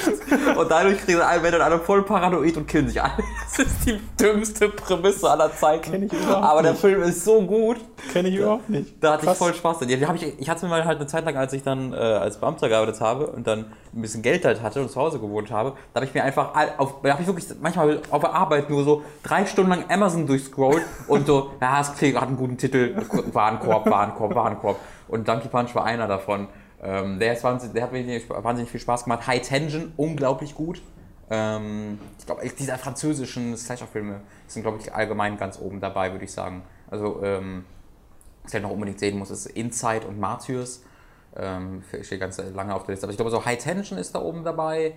Und dadurch kriegen alle, werden dann alle voll paranoid und killen sich alle. Das ist die dümmste Prämisse aller Zeiten. Kenn ich überhaupt Aber der nicht. Film ist so gut. Kenne ich überhaupt nicht. Da hatte Krass. ich voll Spaß dran. Ja, ich, ich hatte mir mal halt eine Zeit lang, als ich dann äh, als Beamter gearbeitet habe und dann ein bisschen Geld halt hatte und zu Hause gewohnt habe, da habe ich mir einfach, auf, da habe ich wirklich manchmal auf der Arbeit nur so drei Stunden lang Amazon durchscrollt und so, ja, es hat einen guten Titel, Warenkorb, Warenkorb, Warenkorb. Und Donkey Punch war einer davon. Ähm, der, ist wahnsinnig, der hat mir wahnsinnig viel Spaß gemacht. High Tension, unglaublich gut. Ähm, ich glaube, diese französischen Slasher-Filme sind, glaube ich, allgemein ganz oben dabei, würde ich sagen. Also, ähm, was ich noch unbedingt sehen muss, ist Inside und Martyrs. Ähm, steht ganz lange auf der Liste. Aber ich glaube, so High Tension ist da oben dabei.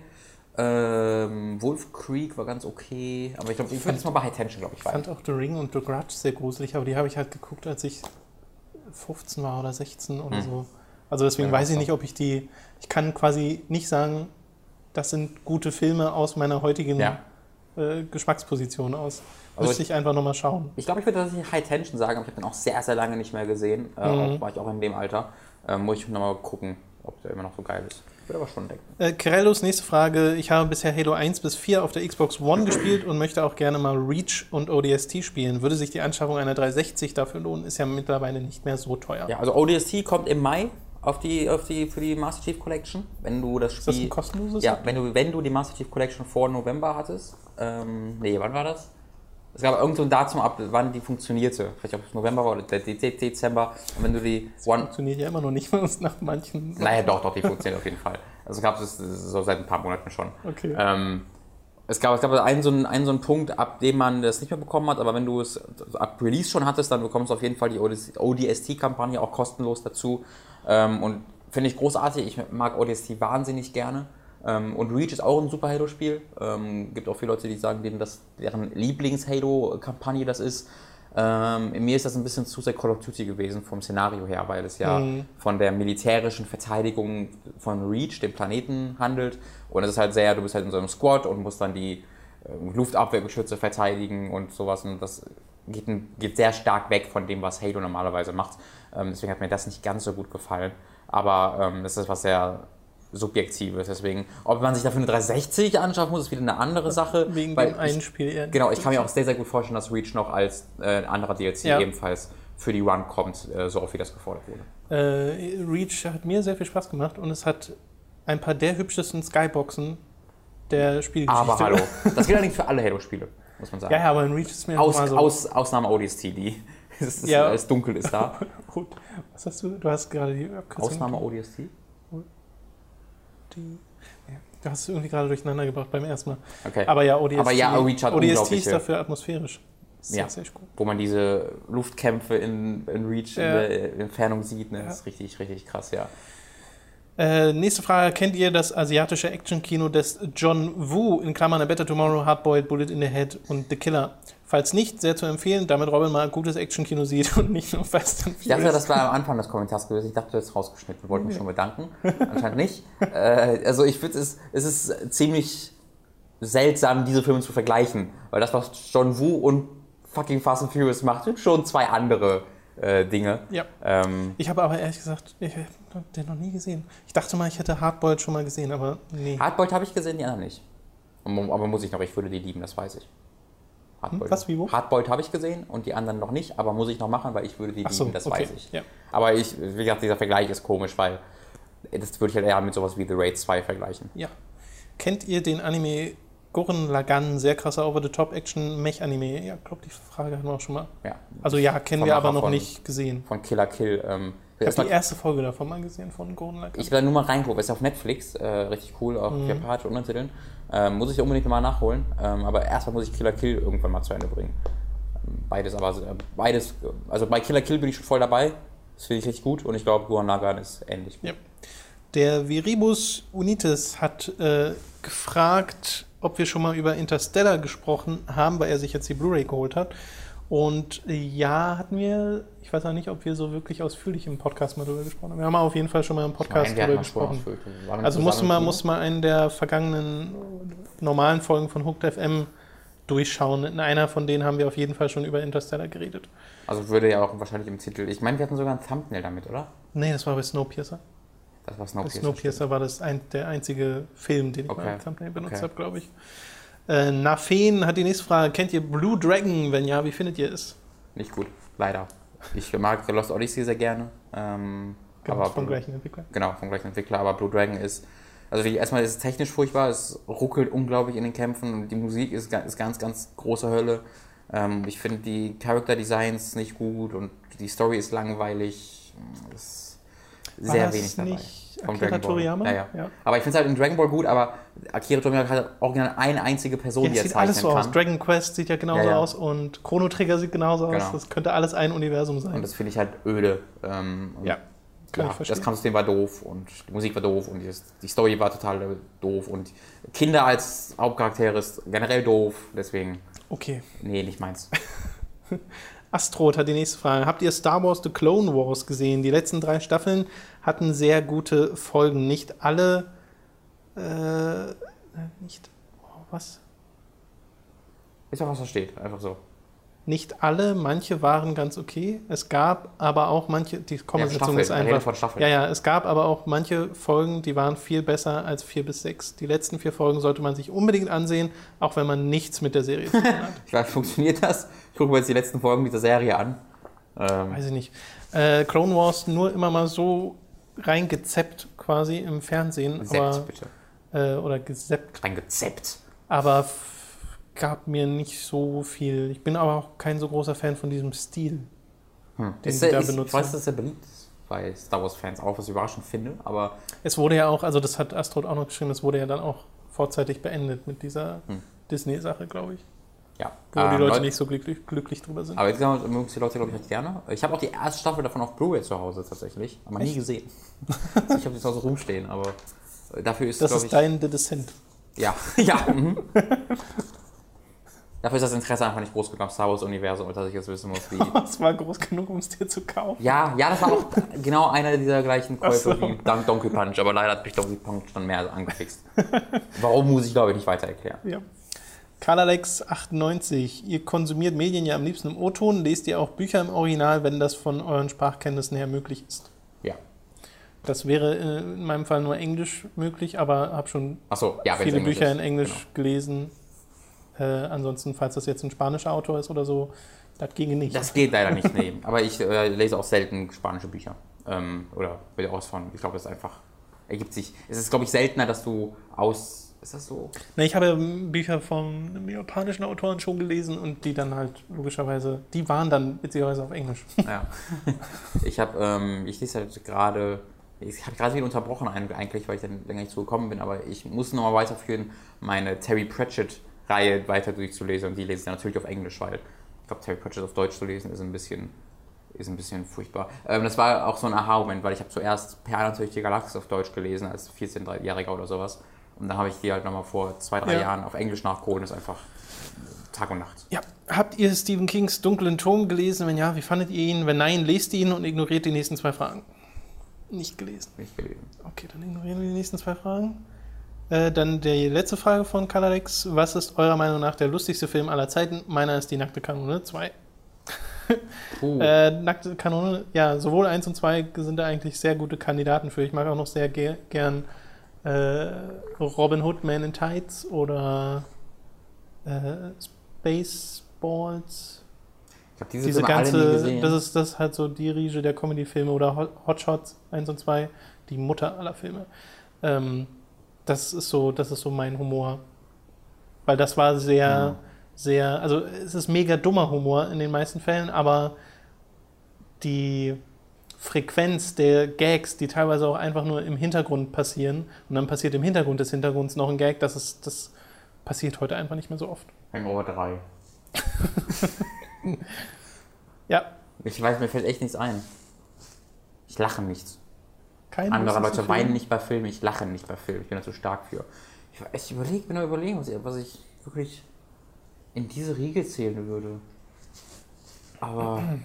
Ähm, Wolf Creek war ganz okay. Aber ich glaube, ich würde jetzt mal bei High Tension, glaube ich, Ich fand auch The Ring und The Grudge sehr gruselig, aber die habe ich halt geguckt, als ich 15 war oder 16 oder Hm. so. Also deswegen Ja, weiß ich nicht, ob ich die. Ich kann quasi nicht sagen, das sind gute Filme aus meiner heutigen Ja. äh, Geschmacksposition aus. Also Müsste ich einfach nochmal schauen. Ich glaube, ich würde tatsächlich High Tension sagen, aber ich habe den auch sehr, sehr lange nicht mehr gesehen. Äh, Mhm. auch, war ich auch in dem Alter. Ähm, muss ich nochmal gucken, ob der immer noch so geil ist. Ich würde aber schon denken. Äh, nächste Frage. Ich habe bisher Halo 1 bis 4 auf der Xbox One gespielt und möchte auch gerne mal Reach und ODST spielen. Würde sich die Anschaffung einer 360 dafür lohnen? Ist ja mittlerweile nicht mehr so teuer. Ja, also ODST kommt im Mai auf die, auf die, für die Master Chief Collection. Wenn du das Ist das Spiel. ein kostenloses? Ja, wenn du, wenn du die Master Chief Collection vor November hattest. Ähm, nee, wann war das? Es gab irgend so ein Datum ab, wann die funktionierte. Vielleicht ob es November war oder der De- De- Dezember. Und wenn du die One. Funktioniert ja immer noch nicht, es nach manchen. Naja, doch, doch, die funktioniert auf jeden Fall. Also gab es so seit ein paar Monaten schon. Okay. Ähm, es gab, es gab einen, so einen, einen so einen Punkt, ab dem man das nicht mehr bekommen hat, aber wenn du es ab Release schon hattest, dann bekommst du auf jeden Fall die ODST-Kampagne auch kostenlos dazu. Ähm, und finde ich großartig. Ich mag ODST wahnsinnig gerne. Ähm, und Reach ist auch ein super Halo-Spiel. Ähm, gibt auch viele Leute, die sagen, denen das deren Lieblings-Halo-Kampagne das ist. Ähm, mir ist das ein bisschen zu sehr Call of Duty gewesen vom Szenario her, weil es ja Mhm. von der militärischen Verteidigung von Reach, dem Planeten, handelt. Und es ist halt sehr, du bist halt in so einem Squad und musst dann die äh, Luftabwehrgeschütze verteidigen und sowas. Und das geht, geht sehr stark weg von dem, was Halo normalerweise macht. Ähm, deswegen hat mir das nicht ganz so gut gefallen. Aber ähm, das ist was sehr Subjektives. Deswegen, ob man sich dafür eine 360 anschaffen muss, ist wieder eine andere Sache. Wegen dem einen Spiel eher. Genau, ich kann mir auch sehr, sehr gut vorstellen, dass Reach noch als äh, anderer DLC Ja. ebenfalls für die Run kommt, äh, so oft wie das gefordert wurde. Äh, Reach hat mir sehr viel Spaß gemacht und es hat ein paar der hübschesten Skyboxen der Spielgeschichte. Aber hallo, das gilt allerdings für alle Halo-Spiele. muss man sagen. Ja, ja, aber in Reach ist mir Aus, so. aus, Ausnahme ODST, die es, ist, Ja. es dunkel ist da. Gut. Was hast du? Du hast gerade die Abkürzung. Ausnahme ODST? Ja, du hast es irgendwie gerade durcheinander gebracht beim ersten Mal. Okay. Aber ja, ODST. Aber ja, ODST ist dafür atmosphärisch. Sehr, Ja. sehr gut. Wo man diese Luftkämpfe in, in Reach Ja. in der Entfernung sieht, ne? Das ist richtig, richtig krass, ja. Äh, nächste Frage. Kennt ihr das asiatische Actionkino des John Woo, in Klammern A Better Tomorrow, Hardboiled, Bullet in the Head und The Killer? Falls nicht, sehr zu empfehlen, damit Robin mal gutes Actionkino sieht und nicht nur Fast and Ich dachte, Furious. das war am Anfang des Kommentars gewesen. Ich dachte, du hättest rausgeschnitten. Wollte mich schon bedanken. Anscheinend nicht. Äh, also ich finde, es, es ist ziemlich seltsam, diese Filme zu vergleichen. Weil das, was John Woo und fucking Fast and Furious macht, sind schon zwei andere äh, Dinge. Ja. Ähm, Ich habe aber ehrlich gesagt, ich habe den noch nie gesehen. Ich dachte mal, ich hätte Hardboiled schon mal gesehen, aber nee. Hardboiled habe ich gesehen, die anderen nicht. Aber muss ich noch, ich würde die lieben, das weiß ich. Hardboiled. Hm, was, wie, wo? Hardboiled habe ich gesehen und die anderen noch nicht, aber muss ich noch machen, weil ich würde die Ach so, lieben, das okay. weiß ich. Ja. Aber ich, wie gesagt, dieser Vergleich ist komisch, weil das würde ich halt eher mit sowas wie The Raid 2 vergleichen. ja. Kennt ihr den Anime Gurren Lagann? Sehr krasser Over-the-Top-Action-Mech-Anime. Ja, ich glaube, die Frage hatten wir auch schon mal. Ja. Also ja, kennen Vom wir aber noch von- nicht gesehen. Von Killer Kill. Ähm, Ich habe die erste Folge davon mal gesehen, von Gurren Lagann. ich will da nur mal reingucken, ist auf Netflix, äh, richtig cool, auch Mhm. japanische Untertiteln. Ähm, muss ich unbedingt mal nachholen, ähm, aber erstmal muss ich Killer Kill irgendwann mal zu Ende bringen. Beides, aber äh, beides, also bei Killer Kill bin ich schon voll dabei, das finde ich richtig gut und ich glaube, Guan Lagan ist ähnlich. Ja. Der Viribus Unitis hat äh, gefragt, ob wir schon mal über Interstellar gesprochen haben, weil er sich jetzt die Blu-ray geholt hat. Und äh, ja, hatten wir, ich weiß auch nicht, ob wir so wirklich ausführlich im Podcast mal drüber gesprochen haben. Wir haben auf jeden Fall schon mal im Podcast hatten drüber gesprochen. Also mal, Kino. musst mal einen der vergangenen normalen Folgen von Hooked FM durchschauen. In einer von denen haben wir auf jeden Fall schon über Interstellar geredet. Also würde ja auch wahrscheinlich im Titel, ich meine, wir hatten sogar ein Thumbnail damit, oder? Nee, das war bei Snowpiercer. Das war Bei Snowpiercer. Snowpiercer war das ein, der einzige Film, den ich Okay. mal als Thumbnail benutzt Okay. habe, glaube ich. Äh, Nafeen hat die nächste Frage. Kennt ihr Blue Dragon? Wenn ja, wie findet ihr es? Nicht gut, leider. Ich mag Lost Odyssey sehr gerne. Ähm, Genau, aber vom gleichen Entwickler. Genau, vom gleichen Entwickler, aber Blue Dragon ist, also erstmal ist es technisch furchtbar, es ruckelt unglaublich in den Kämpfen und die Musik ist, ist ganz, ganz große Hölle. Ähm, ich finde die Character Designs nicht gut und die Story ist langweilig. Es ist sehr das wenig dabei. nicht Akira. Toriyama? Ja, ja. Ja. Aber ich finde es halt in Dragon Ball gut, aber Akira Toriyama hat original eine einzige Person, Ja, die er sieht alles zeichnen so aus. kann. Dragon Quest sieht ja genauso aus und Chrono Trigger sieht genauso aus. Genau. Das könnte alles ein Universum sein. Und das finde ich halt öde. Ähm, Ja, kann ja, das Kampfsystem war doof und die Musik war doof und die, Story war total doof und Kinder als Hauptcharaktere ist generell doof, deswegen, Okay. nee, nicht meins. Astrod hat die nächste Frage. Habt ihr Star Wars The Clone Wars gesehen? Die letzten drei Staffeln hatten sehr gute Folgen. Nicht alle. Äh, nicht. Oh, was? Ist doch was da steht, einfach so. Nicht alle, manche waren ganz okay. Es gab aber auch manche, die Kommentation Staffeln, ist einfach. Ja, ja, es gab aber auch manche Folgen, die waren viel besser als vier bis sechs. Die letzten vier Folgen sollte man sich unbedingt ansehen, auch wenn man nichts mit der Serie zu tun hat. Ich weiß, funktioniert das? Ich gucke mir jetzt die letzten Folgen dieser Serie an. Ähm, Weiß ich nicht. Äh, Clone Wars nur immer mal so reingezeppt quasi im Fernsehen, aber, Sept, bitte. äh, oder geseppt, Kein Rezept. aber gab mir nicht so viel. Ich bin aber auch kein so großer Fan von diesem Stil. Hm. Den Ist, der- da ist, ich benutzen. weiß, dass er beliebt ist bei Star Wars-Fans, auch was ich überraschend finde, aber Es wurde ja auch, also das hat Astrod auch noch geschrieben, es wurde ja dann auch vorzeitig beendet mit dieser Hm. Disney-Sache, glaube ich. Ja. Wo die Ähm, Leute Leut- nicht so glücklich, glücklich drüber sind. Aber insgesamt mögen die Leute, glaube ich, recht gerne. Ich habe auch die erste Staffel davon auf Blu-ray zu Hause tatsächlich, aber nie Echt? gesehen. ich habe die zu Hause rumstehen, aber dafür ist, das ist ich... dein The Descent. Ja, ja. Mhm. dafür ist das Interesse einfach nicht groß genug am Star Wars-Universum, dass ich jetzt wissen muss, wie... Es war groß genug, um es dir zu kaufen. Ja, ja, das war auch genau einer dieser gleichen Käufe so. wie Don- Donkey Punch, aber leider hat mich Donkey Punch dann mehr angefixt. Warum, muss ich, glaube ich, nicht weiter erklären. Ja. Karlalex98, ihr konsumiert Medien ja am liebsten im O-Ton, lest ihr auch Bücher im Original, wenn das von euren Sprachkenntnissen her möglich ist. Ja. Das wäre äh, in meinem Fall nur Englisch möglich, aber habe schon Achso, ja, viele Bücher ist. in Englisch Genau. gelesen. Äh, ansonsten, falls das jetzt ein spanischer Autor ist oder so, das ginge nicht. Das geht leider nicht, nee. Aber ich äh, lese auch selten spanische Bücher. Ähm, oder will aus von, ich glaube, das ist einfach, ergibt sich. Es ist, glaube ich, seltener, dass du aus Ist das so? Na, ich habe Bücher von einem japanischen Autoren schon gelesen und die dann halt logischerweise, die waren dann witzigerweise auf Englisch. Ja. ich habe, ähm, ich lese halt gerade, ich habe gerade wieder unterbrochen eigentlich, weil ich dann länger nicht zugekommen bin, aber ich muss nochmal weiterführen, meine Terry Pratchett-Reihe weiter durchzulesen und die lese ich dann natürlich auf Englisch, weil ich glaube, Terry Pratchett auf Deutsch zu lesen ist ein bisschen, ist ein bisschen furchtbar. Ähm, das war auch so ein Aha-Moment, weil ich habe zuerst Per natürlich die Galaxis auf Deutsch gelesen, als 14-Jähriger oder sowas. Und dann habe ich die halt nochmal vor zwei, drei Ja. Jahren auf Englisch nachgeholt. Das ist einfach Tag und Nacht. Ja, habt ihr Stephen Kings Dunklen Turm gelesen? Wenn ja, wie fandet ihr ihn? Wenn nein, lest ihn und ignoriert die nächsten zwei Fragen. Nicht gelesen. Nicht gelesen. Okay, dann ignorieren wir die nächsten zwei Fragen. Äh, dann die letzte Frage von Kalalex. Was ist eurer Meinung nach der lustigste Film aller Zeiten? Meiner ist die Nackte Kanone 2. Puh. Äh, Nackte Kanone, ja, sowohl 1 und 2 sind da eigentlich sehr gute Kandidaten für. Ich mag auch noch sehr ge gern äh, Robin Hood, Man in Tights oder äh, Spaceballs. ich habe diese, Diese ganze, gesehen. das ist, das ist halt so die Riege der Comedy-Filme oder Hot Hot Shots 1 und 2, die Mutter aller Filme. Ähm, das ist so, das ist so mein Humor. Weil das war sehr, Ja. sehr, also es ist mega dummer Humor in den meisten Fällen, aber die Frequenz der Gags, die teilweise auch einfach nur im Hintergrund passieren, und dann passiert im Hintergrund des Hintergrunds noch ein Gag, das ist, das passiert heute einfach nicht mehr so oft. Hangover 3. Ja, Ich weiß, mir fällt echt nichts ein. Ich lache nicht. kein Andere Leute weinen nicht bei Filmen, ich lache nicht bei Filmen. Ich bin da zu stark für. Ich, war echt überlegt, bin nur überlegen, was ich, was ich wirklich in diese Riege zählen würde. Aber mir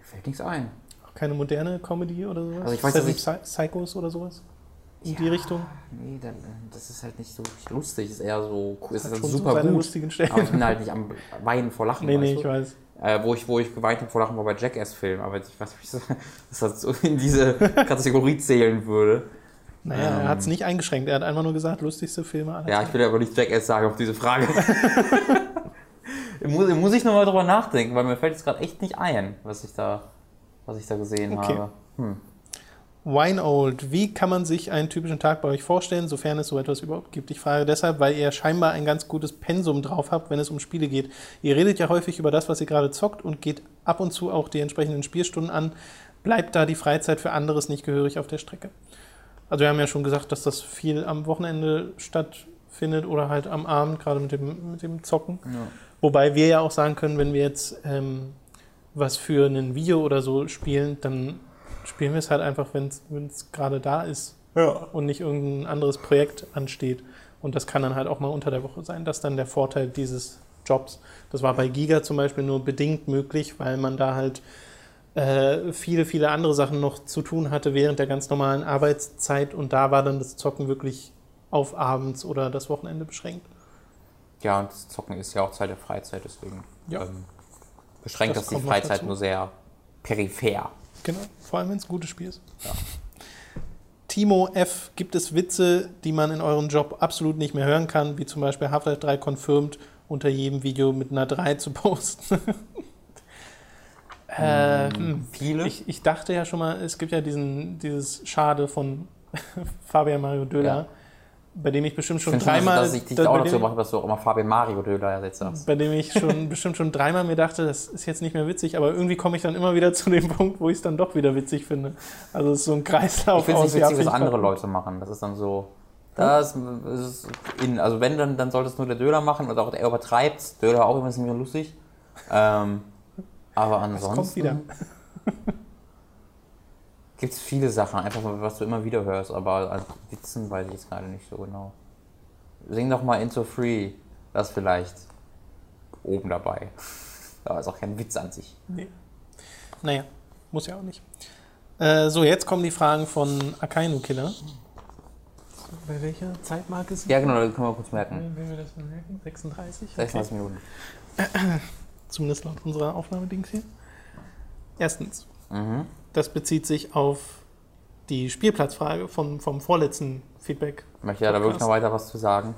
fällt nichts ein. Keine moderne Comedy oder sowas? Also ich weiß, Seven dass Psy- Psychos oder sowas? In die Ja, Richtung? Nee, dann, äh, das ist halt nicht so lustig. Es ist eher so, es ist halt so super seine gut. lustigen Stellen. Aber ich bin halt nicht am Weinen vor Lachen. Nee, nee, weißt ich du? weiß. Äh, wo, ich, wo ich geweint habe vor Lachen war bei Jackass-Film, aber ich weiß nicht, ob ich das so in diese Kategorie zählen würde. Naja, er Ähm. hat es nicht eingeschränkt. Er hat einfach nur gesagt, lustigste Filme aller Ja, ich Zeiten. will aber nicht Jackass sagen auf diese Frage. muss, muss ich nochmal drüber nachdenken, weil mir fällt jetzt gerade echt nicht ein, was ich da, was ich da gesehen Okay. habe. Hm. Wine Old, wie kann man sich einen typischen Tag bei euch vorstellen, sofern es so etwas überhaupt gibt? Ich frage deshalb, weil ihr scheinbar ein ganz gutes Pensum drauf habt, wenn es um Spiele geht. Ihr redet ja häufig über das, was ihr gerade zockt und geht ab und zu auch die entsprechenden Spielstunden an. Bleibt da die Freizeit für anderes nicht gehörig auf der Strecke? Also wir haben ja schon gesagt, dass das viel am Wochenende stattfindet oder halt am Abend, gerade mit dem, mit dem Zocken. Ja. Wobei wir ja auch sagen können, wenn wir jetzt ähm, was für ein Video oder so spielen, dann spielen wir es halt einfach, wenn es gerade da ist und nicht irgendein anderes Projekt ansteht. Und das kann dann halt auch mal unter der Woche sein. Das ist dann der Vorteil dieses Jobs. Das war bei Giga zum Beispiel nur bedingt möglich, weil man da halt äh, viele, viele andere Sachen noch zu tun hatte während der ganz normalen Arbeitszeit. Und da war dann das Zocken wirklich auf abends oder das Wochenende beschränkt. ja, und das Zocken ist ja auch Zeit der Freizeit, deswegen Ja. ähm, beschränkt Das das, die Freizeit nur sehr peripher. Genau, vor allem wenn es ein gutes Spiel ist. Ja. Timo F., gibt es Witze, die man in eurem Job absolut nicht mehr hören kann, wie zum Beispiel Half-Life 3 confirmed unter jedem Video mit einer 3 zu posten? äh, hm. Viele? ich, ich dachte ja schon mal, es gibt ja diesen, dieses Schade von Fabian Mario Döler, Ja. Bei dem ich bestimmt ich schon schon, dreimal. dass ich dich da- auch dazu mache, dass du auch immer Fabian Mario Döler ersetzt hast. bei dem ich schon bestimmt schon dreimal mir dachte, das ist jetzt nicht mehr witzig, aber irgendwie komme ich dann immer wieder zu dem Punkt, wo ich es dann doch wieder witzig finde. Also es ist so ein Kreislauf Ich finde es nicht witzig, was ich andere Leute machen. Das ist dann so. Das ist in, also wenn, dann, dann sollte es nur der Döler machen und auch er übertreibt. Döler auch immer ein bisschen lustig. Ähm, aber ansonsten kommt wieder. gibt es viele Sachen, einfach was du immer wieder hörst, aber an Witzen weiß ich jetzt gerade nicht so genau. Sing doch mal Into Free, das vielleicht oben dabei. Aber ist auch kein Witz an sich. Nee. Naja, muss ja auch nicht. Äh, so, jetzt kommen die Fragen von Akainu Killer. Bei welcher Zeitmarke sind Ja, genau, das können wir kurz wir? merken. Wenn wir das merken? 36? 36 Minuten. Zumindest laut unserer Aufnahmedings hier. Erstens, Mhm. Das bezieht sich auf die Spielplatzfrage vom, vom vorletzten Feedback. Möchte ja da wirklich noch weiter was zu sagen.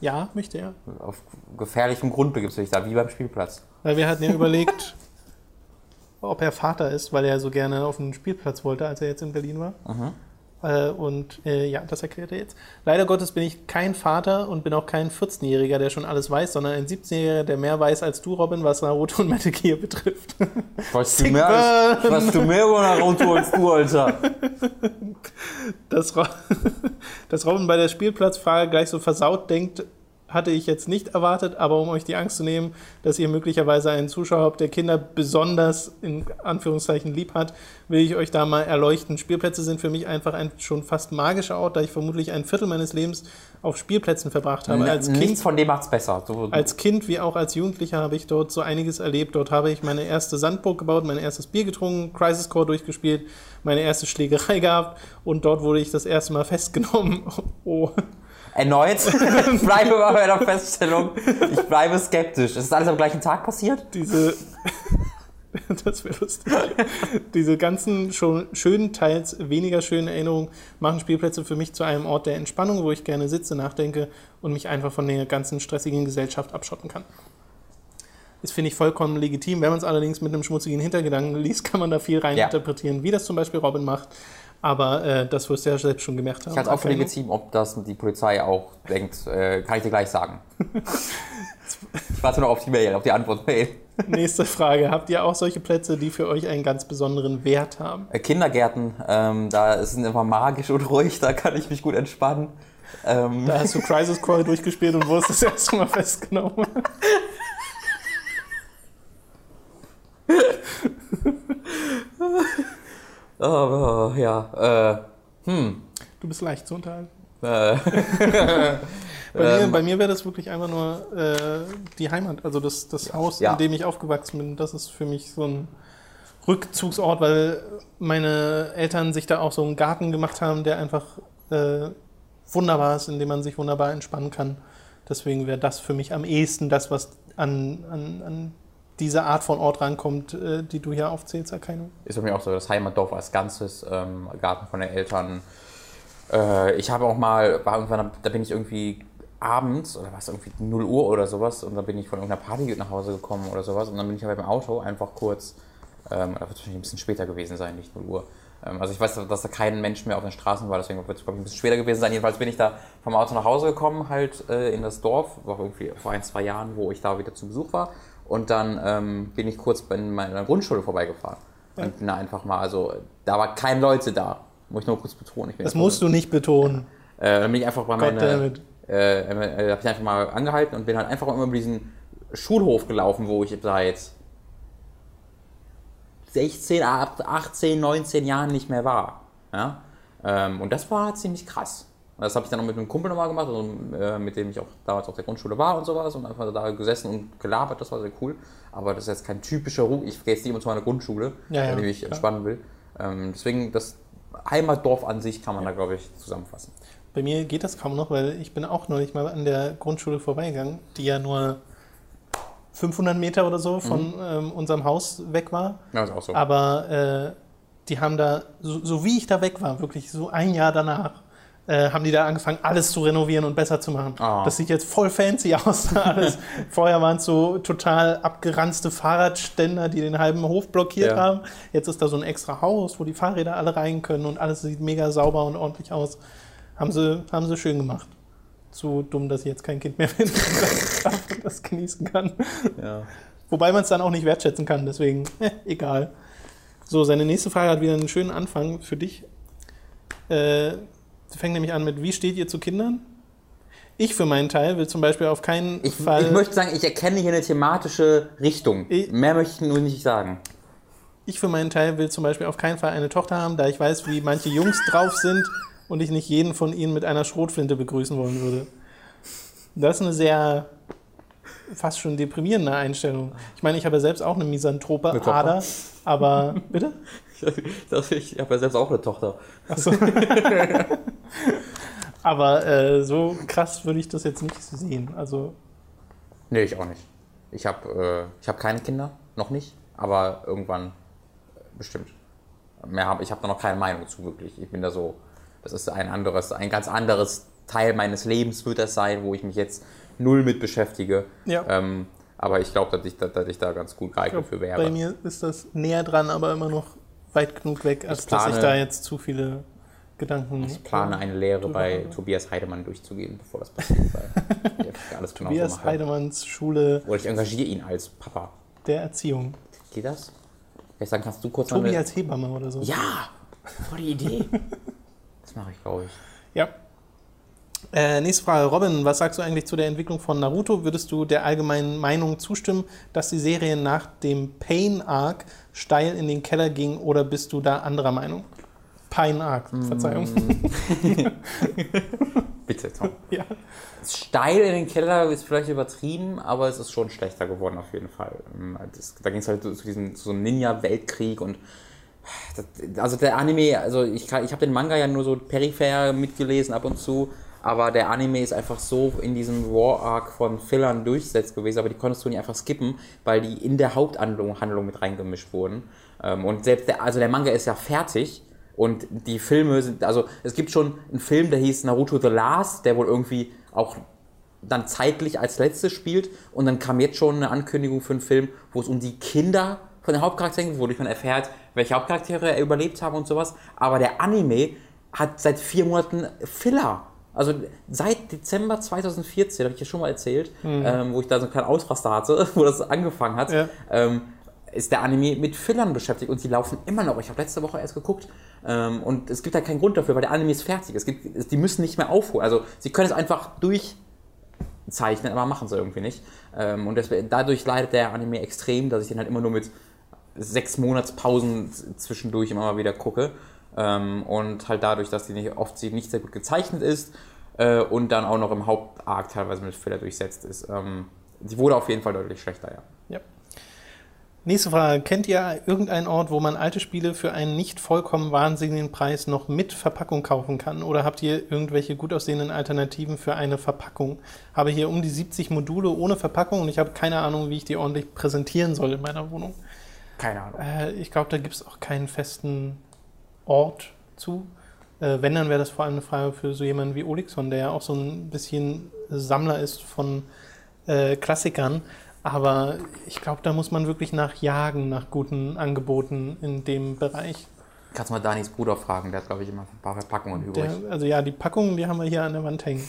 Ja, möchte er. Auf gefährlichem Grund begibst du dich da, wie beim Spielplatz. Weil wir hatten ja überlegt, ob er Vater ist, weil er so gerne auf den Spielplatz wollte, als er jetzt in Berlin war. Mhm. Äh, und äh, ja, das erklärt er jetzt. Leider Gottes bin ich kein Vater und bin auch kein 14-Jähriger, der schon alles weiß, sondern ein 17-Jähriger, der mehr weiß als du, Robin, was Naruto und Metal Gear betrifft. Weißt du mehr, als, weißt du mehr über Naruto als du, Alter? Dass, Ro dass Robin bei der Spielplatzfrage gleich so versaut denkt, hatte ich jetzt nicht erwartet, aber um euch die Angst zu nehmen, dass ihr möglicherweise einen Zuschauer habt, der Kinder besonders in Anführungszeichen lieb hat, will ich euch da mal erleuchten. Spielplätze sind für mich einfach ein schon fast magischer Ort, da ich vermutlich ein Viertel meines Lebens auf Spielplätzen verbracht habe. Als Nichts Kind, von dem macht's besser. So, als Kind wie auch als Jugendlicher habe ich dort so einiges erlebt. Dort habe ich meine erste Sandburg gebaut, mein erstes Bier getrunken, Crisis Core durchgespielt, meine erste Schlägerei gehabt und dort wurde ich das erste Mal festgenommen. Oh. Erneut, ich bleibe bei meiner Feststellung, ich bleibe skeptisch. Ist das alles am gleichen Tag passiert? diese, das wäre lustig. Diese ganzen schon schönen, teils weniger schönen Erinnerungen machen Spielplätze für mich zu einem Ort der Entspannung, wo ich gerne sitze, nachdenke und mich einfach von der ganzen stressigen Gesellschaft abschotten kann. Das finde ich vollkommen legitim. Wenn man es allerdings mit einem schmutzigen Hintergedanken liest, kann man da viel reininterpretieren, wie das zum Beispiel Robin macht. Aber äh, das wirst du ja selbst schon gemerkt haben. Ich halte es auch für legitim, ob das die Polizei auch denkt, äh, kann ich dir gleich sagen. ich warte noch auf die Mail, auf die Antwort-Mail. Nächste Frage. Habt ihr auch solche Plätze, die für euch einen ganz besonderen Wert haben? Äh, Kindergärten, ähm, da ist es immer magisch und ruhig, da kann ich mich gut entspannen. Ähm, Da hast du Crisis Core durchgespielt und wurdest das erste Mal festgenommen. oh, oh, ja, äh, hm. Du bist leicht zu unterhalten. Äh, Bei Ähm, mir, mir wäre das wirklich einfach nur äh, die Heimat, also das, das Haus, Ja. in dem ich aufgewachsen bin. Das ist für mich so ein Rückzugsort, weil meine Eltern sich da auch so einen Garten gemacht haben, der einfach äh, wunderbar ist, in dem man sich wunderbar entspannen kann. Deswegen wäre das für mich am ehesten das, was an, an, an diese Art von Ort rankommt, äh, die du hier aufzählst, Erkennung. ist bei mir auch so das Heimatdorf als Ganzes, ähm, Garten von den Eltern. Äh, ich habe auch mal, war irgendwann, da bin ich irgendwie abends, oder war es irgendwie 0 Uhr oder sowas, und dann bin ich von irgendeiner Party nach Hause gekommen oder sowas, und dann bin ich aber im Auto einfach kurz, ähm, da wird wahrscheinlich ein bisschen später gewesen sein, nicht 0 Uhr. Ähm, also ich weiß, dass da kein Mensch mehr auf den Straßen war, deswegen wird es, glaube ich, ein bisschen später gewesen sein. Jedenfalls bin ich da vom Auto nach Hause gekommen, halt äh, in das Dorf, war irgendwie vor ein, zwei Jahren, wo ich da wieder zu Besuch war. Und dann ähm, bin ich kurz bei meiner Grundschule vorbeigefahren. Ja. Und bin da einfach mal, also da war kein Leute da. Muss ich nur kurz betonen. Ich bin Das musst du nicht betonen. Äh, dann bin ich einfach bei meiner, Goddammit. äh, äh, hab ich einfach mal angehalten und bin halt einfach immer über diesen Schulhof gelaufen, wo ich seit 16, ab 18, 19 Jahren nicht mehr war. Ja? Ähm, und das war ziemlich krass. Und Das habe ich dann noch mit einem Kumpel nochmal gemacht, also, äh, mit dem ich auch damals auf der Grundschule war und sowas und einfach da gesessen und gelabert, das war sehr cool. Aber das ist jetzt kein typischer Ruf, ich gehe jetzt nicht immer zu meiner Grundschule, Ja, ja, wenn ich klar. entspannen will. Ähm, deswegen, das Heimatdorf an sich kann man da, glaube ich, zusammenfassen. Bei mir geht das kaum noch, weil ich bin auch neulich mal an der Grundschule vorbeigegangen, die ja nur 500 Meter oder so von ähm, unserem Haus weg war. Ja, ist auch so. Aber äh, die haben da, so, so wie ich da weg war, wirklich so ein Jahr danach, äh, haben die da angefangen, alles zu renovieren und besser zu machen. Ah. Das sieht jetzt voll fancy aus. Alles. Vorher waren es so total abgeranzte Fahrradständer, die den halben Hof blockiert Ja. haben. Jetzt ist da so ein extra Haus, wo die Fahrräder alle rein können und alles sieht mega sauber und ordentlich aus. Haben sie, haben sie schön gemacht. Zu dumm, dass ich jetzt kein Kind mehr bin, das, das genießen kann. ja. Wobei man es dann auch nicht wertschätzen kann, deswegen, eh, egal. So, seine nächste Frage hat wieder einen schönen Anfang für dich. Äh, fängt nämlich an mit, wie steht ihr zu Kindern? Ich für meinen Teil will zum Beispiel auf keinen Ich, Fall... ich möchte sagen, ich erkenne hier eine thematische Richtung. Ich- Mehr möchte ich nur nicht sagen. Ich für meinen Teil will zum Beispiel auf keinen Fall eine Tochter haben, da ich weiß, wie manche Jungs drauf sind und ich nicht jeden von ihnen mit einer Schrotflinte begrüßen wollen würde. Das ist eine sehr fast schon deprimierende Einstellung. Ich meine, ich habe ja selbst auch eine misanthrope? Ader, aber bitte? Das, ich habe ja selbst auch eine Tochter. Achso. aber äh, so krass würde ich das jetzt nicht sehen. Also Nee, ich auch nicht. Ich habe äh, ich hab keine Kinder, noch nicht, aber irgendwann äh, bestimmt. Mehr hab, ich habe da noch keine Meinung zu, wirklich. Ich bin da so, das ist ein anderes, ein ganz anderes Teil meines Lebens wird das sein, wo ich mich jetzt null mit beschäftige. Ja. Ähm, aber ich glaube, dass ich, da- dass ich da ganz gut geeignet für wäre. bei mir ist das näher dran, aber immer noch weit genug weg, als Ich dass ich plane- da jetzt zu viele Gedanken. Ich plane eine Lehre bei Tobias Heidemann durchzugehen, bevor das passiert. Weil alles genau Tobias so. Heidemanns Schule Oder ich engagiere ihn als Papa. der Erziehung. Geht das? Vielleicht sagen, kannst du kurz mal Tobi als Hebamme oder so. Ja! Voll die Idee. das mache ich, glaube ich. Ja. Äh, nächste Frage. Robin, was sagst du eigentlich zu der Entwicklung von Naruto? Würdest du der allgemeinen Meinung zustimmen, dass die Serie nach dem Pain Arc steil in den Keller ging oder bist du da anderer Meinung? Pine Arc, Verzeihung. Bitte, Tom. ja. Steil in den Keller ist vielleicht übertrieben, aber es ist schon schlechter geworden auf jeden Fall. Ähm, Das, da ging es halt zu, diesem, zu so einem Ninja-Weltkrieg und das, also der Anime, also ich, ich habe den Manga ja nur so peripher mitgelesen ab und zu, aber der Anime ist einfach so in diesem War-Arc von Fillern durchsetzt gewesen, aber die konntest du nicht einfach skippen, weil die in der Haupthandlung Handlung mit reingemischt wurden. Ähm, Und selbst der, also der Manga ist ja fertig und die Filme sind, also es gibt schon einen Film, der hieß Naruto The Last, der wohl irgendwie auch dann zeitlich als letztes spielt und dann kam jetzt schon eine Ankündigung für einen Film, wo es um die Kinder von den Hauptcharakteren geht, wodurch man erfährt, welche Hauptcharaktere überlebt haben und sowas. Aber der Anime hat seit vier Monaten Filler. Also seit Dezember 2014, habe ich ja schon mal erzählt, ähm, wo ich da so einen kleinen Ausraster hatte, wo das angefangen hat, Ja. ähm, ist der Anime mit Fillern beschäftigt und sie laufen immer noch. Ich habe letzte Woche erst geguckt ähm, und es gibt da keinen Grund dafür, weil der Anime ist fertig. Es gibt, es, die müssen nicht mehr aufholen. Also sie können es einfach durchzeichnen, aber machen sie irgendwie nicht. Ähm, und deswegen, dadurch leidet der Anime extrem, dass ich den halt immer nur mit sechs Monatspausen zwischendurch immer mal wieder gucke. Ähm, und halt dadurch, dass die nicht, oft nicht sehr gut gezeichnet ist äh, und dann auch noch im Hauptarc teilweise mit Filler durchsetzt ist. Ähm, die wurde auf jeden Fall deutlich schlechter, ja. ja. Nächste Frage. Kennt ihr irgendeinen Ort, wo man alte Spiele für einen nicht vollkommen wahnsinnigen Preis noch mit Verpackung kaufen kann? Oder habt ihr irgendwelche gut aussehenden Alternativen für eine Verpackung? Habe hier um die 70 Module ohne Verpackung und ich habe keine Ahnung, wie ich die ordentlich präsentieren soll in meiner Wohnung. Keine Ahnung. Äh, ich glaube, da gibt es auch keinen festen Ort zu. Äh, wenn, dann wäre das vor allem eine Frage für so jemanden wie Olixon, der ja auch so ein bisschen Sammler ist von äh, Klassikern. Aber ich glaube, da muss man wirklich nachjagen, nach guten Angeboten in dem Bereich. Kannst mal Danis Bruder fragen, der hat, glaube ich, immer ein paar Verpackungen übrig. Der, also ja, die Packungen, die haben wir hier an der Wand hängen.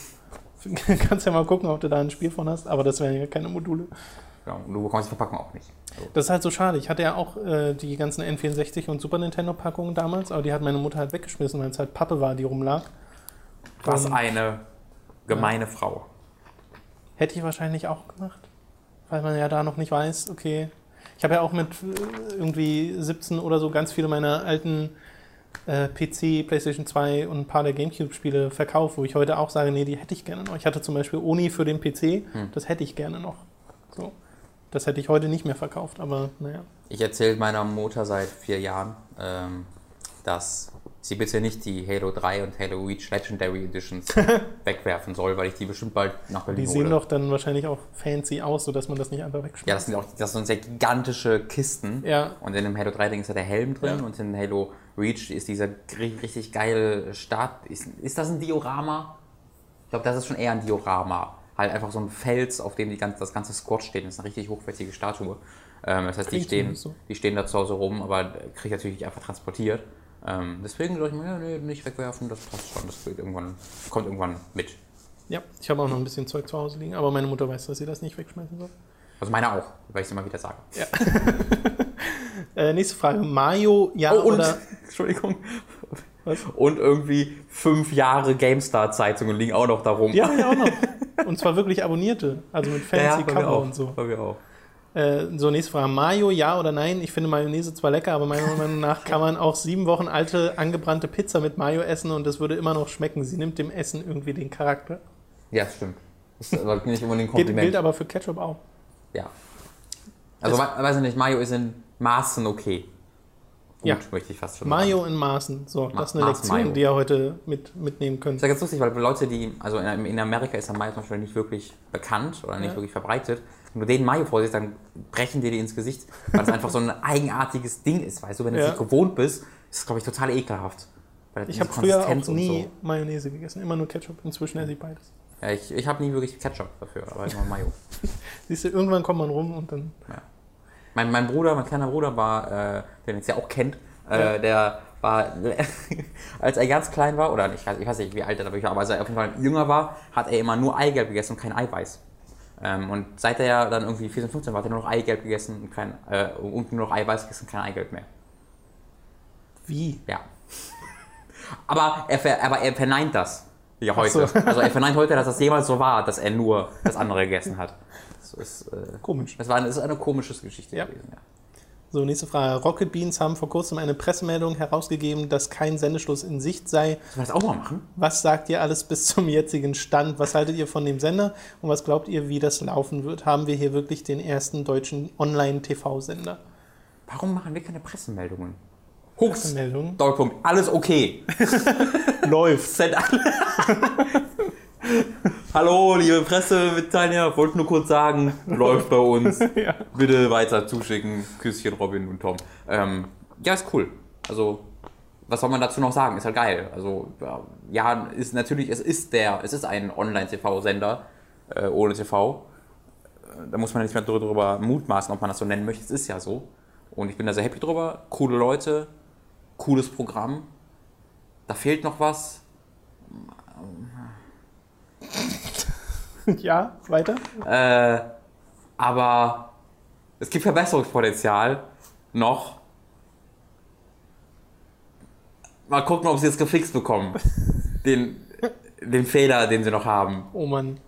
Kannst ja mal gucken, ob du da ein Spiel von hast, aber das wären ja keine Module. Genau. Und du bekommst die Verpackung auch nicht. So. Das ist halt so schade. Ich hatte ja auch äh, die ganzen N64 und Super Nintendo Packungen damals, aber die hat meine Mutter halt weggeschmissen, weil es halt Pappe war, die rumlag. Was eine gemeine Frau. hätte ich wahrscheinlich auch gemacht, weil man ja da noch nicht weiß, okay. Ich habe ja auch mit äh, irgendwie 17 oder so ganz viele meiner alten äh, PC, PlayStation 2 und ein paar der Gamecube-Spiele verkauft, wo ich heute auch sage, nee, die hätte ich gerne noch. Ich hatte zum Beispiel Oni für den PC, das hätte ich gerne noch. So. Das hätte ich heute nicht mehr verkauft, aber naja. Ich erzähle meiner Mutter seit vier Jahren, ähm, dass sie bitte nicht die Halo 3 und Halo Reach Legendary Editions wegwerfen soll, weil ich die bestimmt bald nach Berlin Die hole. sehen doch dann wahrscheinlich auch fancy aus, sodach man das nicht einfach wegschmeißt. ja, das sind auch das sind sehr gigantische Kisten. Ja. Und in dem Halo 3 Ding ist ja der Helm drin Ja. und in Halo Reach ist dieser ri- richtig geile Start. Ist, ist das ein Diorama? Ich glaube, das ist schon eher ein Diorama. Halt einfach so ein Fels, auf dem die ganze, das ganze Squad steht. Das ist eine richtig hochwertige Statue. Ähm, das heißt, die stehen, so. die stehen da zu Hause rum, aber kriege ich natürlich nicht einfach transportiert. Ähm, deswegen sage ich mir, ja, nee, nicht wegwerfen, das passt schon. Das irgendwann, kommt irgendwann mit. Ja, ich habe auch noch ein bisschen Zeug zu Hause liegen, aber meine Mutter weiß, dass sie das nicht wegschmeißen soll. Also meine auch, weil ich es immer wieder sage. Äh, nächste Frage. Mario, ja Oh, und, oder. Entschuldigung. Was? Und irgendwie fünf Jahre GameStar-Zeitungen liegen auch noch da rum. Ja, ja, auch noch. Und zwar wirklich abonnierte, also mit fancy mir Cover und so. Bei mir auch. Äh, so, nächste Frage. Mayo, ja oder nein? Ich finde Mayonnaise zwar lecker, aber meiner Meinung nach kann man auch sieben Wochen alte, angebrannte Pizza mit Mayo essen und das würde immer noch schmecken. Sie nimmt dem Essen irgendwie den Charakter. Ja, stimmt. Das ist aber nicht ein Gilt, Kompliment. gilt aber für Ketchup auch. ja. Also, we- weiß ich nicht, Mayo ist in Maßen okay. Gut, Ja. möchte ich fast schon Mayo sagen. in Maßen. So, Ma- das ist eine Maß Lektion, Mayo. die ihr heute mit, mitnehmen Das könnt. ist ja ganz lustig, weil Leute, die, also in, in Amerika ist ja Mayo zum Beispiel nicht wirklich bekannt oder nicht Ja. wirklich verbreitet. Wenn du denen Mayo vorsiehst, dann brechen dir die ins Gesicht, weil es einfach so ein eigenartiges Ding ist, weißt du? Wenn du es Ja. nicht gewohnt bist, ist es, glaube ich, total ekelhaft. Weil Ich habe früher auch Konsistenz und nie Mayonnaise gegessen, immer nur Ketchup. Inzwischen esse ich beides. So. Ja, ich ich habe nie wirklich Ketchup dafür, aber immer Mayo. Siehst du, irgendwann kommt man rum und dann. Mein, mein Bruder, mein kleiner Bruder war, äh, den jetzt ja auch kennt, äh, Ja. der war, als er ganz klein war, oder ich weiß, ich weiß nicht, wie alt er da wirklich war, aber als er auf jeden Fall jünger war, hat er immer nur Eigelb gegessen und kein Eiweiß. Ähm, und seit er dann irgendwie 14, 15 war, hat er nur noch Eigelb gegessen und, kein, äh, und nur noch Eiweiß gegessen, kein Eigelb mehr. Wie? Ja. aber, er, aber er verneint das. Ja, heute. so. Also er verneint heute, dass das jemals so war, dass er nur das andere gegessen hat. Das ist, äh, Komisch. das war eine, das ist eine komische Geschichte Ja. gewesen. Ja. So, nächste Frage. Rocket Beans haben vor kurzem eine Pressemeldung herausgegeben, dass kein Sendeschluss in Sicht sei. Sollen wir das auch mal machen? Was sagt ihr alles bis zum jetzigen Stand? Was haltet ihr von dem Sender und was glaubt ihr, wie das laufen wird? Haben wir hier wirklich den ersten deutschen Online-TV-Sender? Warum machen wir keine Pressemeldungen? Hux. Pressemeldung Doppelpunkt. Alles okay. läuft. Alle. Hallo, liebe Pressemitteilnehmer, wollte nur kurz sagen, läuft bei uns. Ja. Bitte weiter zuschicken. Küsschen, Robin und Tom. Ähm, ja, ist cool. Also, was soll man dazu noch sagen? Ist halt geil. Also, ja, ist natürlich, es ist der, es ist ein Online-TV-Sender äh, ohne TV. Äh, Da muss man nicht mehr drüber mutmaßen, ob man das so nennen möchte. Es ist ja so. Und ich bin da sehr happy drüber. Coole Leute, cooles Programm. Da fehlt noch was. Ja, weiter? Äh, aber es gibt Verbesserungspotenzial noch. Mal gucken, ob sie es gefixt bekommen. Den, den Fehler, den sie noch haben. Oh Mann.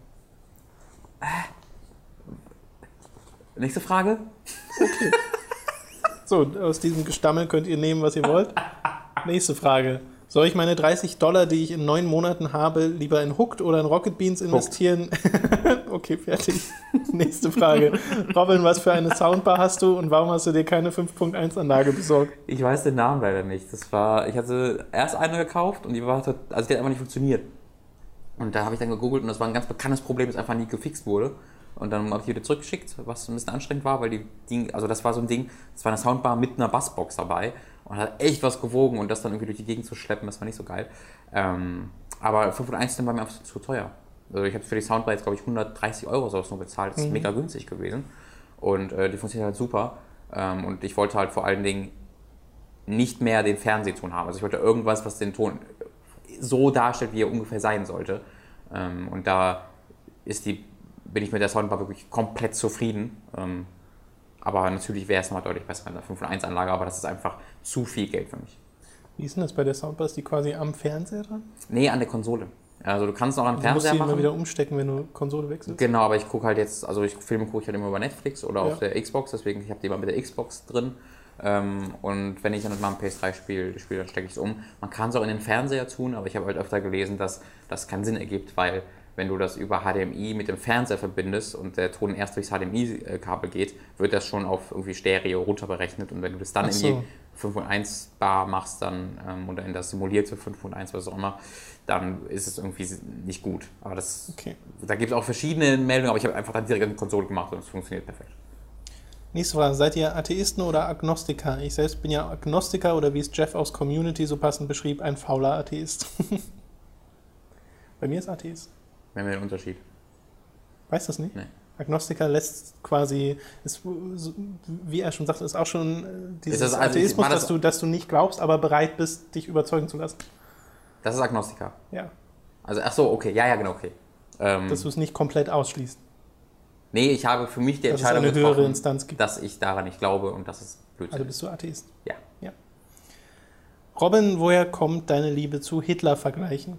Nächste Frage? So, aus diesem Gestammel könnt ihr nehmen, was ihr wollt. Nächste Frage. Soll ich meine 30 Dollar, die ich in neun Monaten habe, lieber in Hooked oder in Rocket Beans investieren? okay, fertig. Nächste Frage. Robin, was für eine Soundbar hast du und warum hast du dir keine 5.1-Anlage besorgt? Ich weiß den Namen leider nicht. Das war, ich hatte erst eine gekauft und die war, also die hat einfach nicht funktioniert. Und da habe ich dann gegoogelt und das war ein ganz bekanntes Problem, das einfach nie gefixt wurde. Und dann habe ich die wieder zurückgeschickt, was ein bisschen anstrengend war, weil die Ding, also das war so ein Ding, das war eine Soundbar mit einer Bassbox dabei und hat echt was gewogen und das dann irgendwie durch die Gegend zu schleppen, das war nicht so geil. Ähm, aber 5.1 war mir einfach zu teuer. Also ich habe für die Soundbar jetzt, glaube ich, 130 Euro sowas nur bezahlt. Das ist mega günstig gewesen. Und äh, die funktioniert halt super. Ähm, und ich wollte halt vor allen Dingen nicht mehr den Fernsehton haben. Also ich wollte irgendwas, was den Ton so darstellt, wie er ungefähr sein sollte. Ähm, und da ist die, bin ich mit der Soundbar wirklich komplett zufrieden. Ähm, aber natürlich wäre es noch deutlich besser mit einer 5 1 Anlage, aber das ist einfach zu viel Geld für mich. Wie ist denn das bei der Soundbar? Ist die quasi am Fernseher dran? Nee, an der Konsole. Also du kannst noch an den Du musst Fernseher die immer machen. wieder umstecken, wenn du Konsole wechselst. Genau, aber ich gucke halt jetzt, also ich Filme gucke ich halt immer über Netflix oder Ja. auf der Xbox, deswegen ich habe die immer mit der Xbox drin. Ähm, und wenn ich dann mal ein PS3 spiele, spiel, dann stecke ich es um. Man kann es auch in den Fernseher tun, aber ich habe halt öfter gelesen, dass das keinen Sinn ergibt, weil wenn du das über HDMI mit dem Fernseher verbindest und der Ton erst durchs HDMI-Kabel geht, wird das schon auf irgendwie Stereo runterberechnet und wenn du das dann Ach in so. die 5.1 Bar machst dann ähm, oder in das simulierte 5.1, was auch immer, dann ist es irgendwie nicht gut. Aber das Okay. da gibt es auch verschiedene Meldungen, aber ich habe einfach dann direkt eine Konsole gemacht und es funktioniert perfekt. Nächste Frage. Seid ihr Atheisten oder Agnostiker? Ich selbst bin ja Agnostiker oder wie es Jeff aus Community so passend beschrieb, ein fauler Atheist. Bei mir ist Atheist. Wir haben ja den Unterschied. Weißt du das nicht? Nee. Agnostiker lässt quasi, ist, wie er schon sagte, ist auch schon äh, dieses das also- Atheismus, das- dass, du, dass du nicht glaubst, aber bereit bist, dich überzeugen zu lassen. Das ist Agnostiker. Ja, Also, ach so, okay, ja, ja, genau, okay. Ähm, dass du es nicht komplett ausschließt. nee, ich habe für mich die Dass Entscheidung eine höhere getroffen, Instanz gibt. dass ich daran nicht glaube und das ist Blödsinn. Also bist du Atheist. ja. Robin, woher kommt deine Liebe zu Hitler-Vergleichen?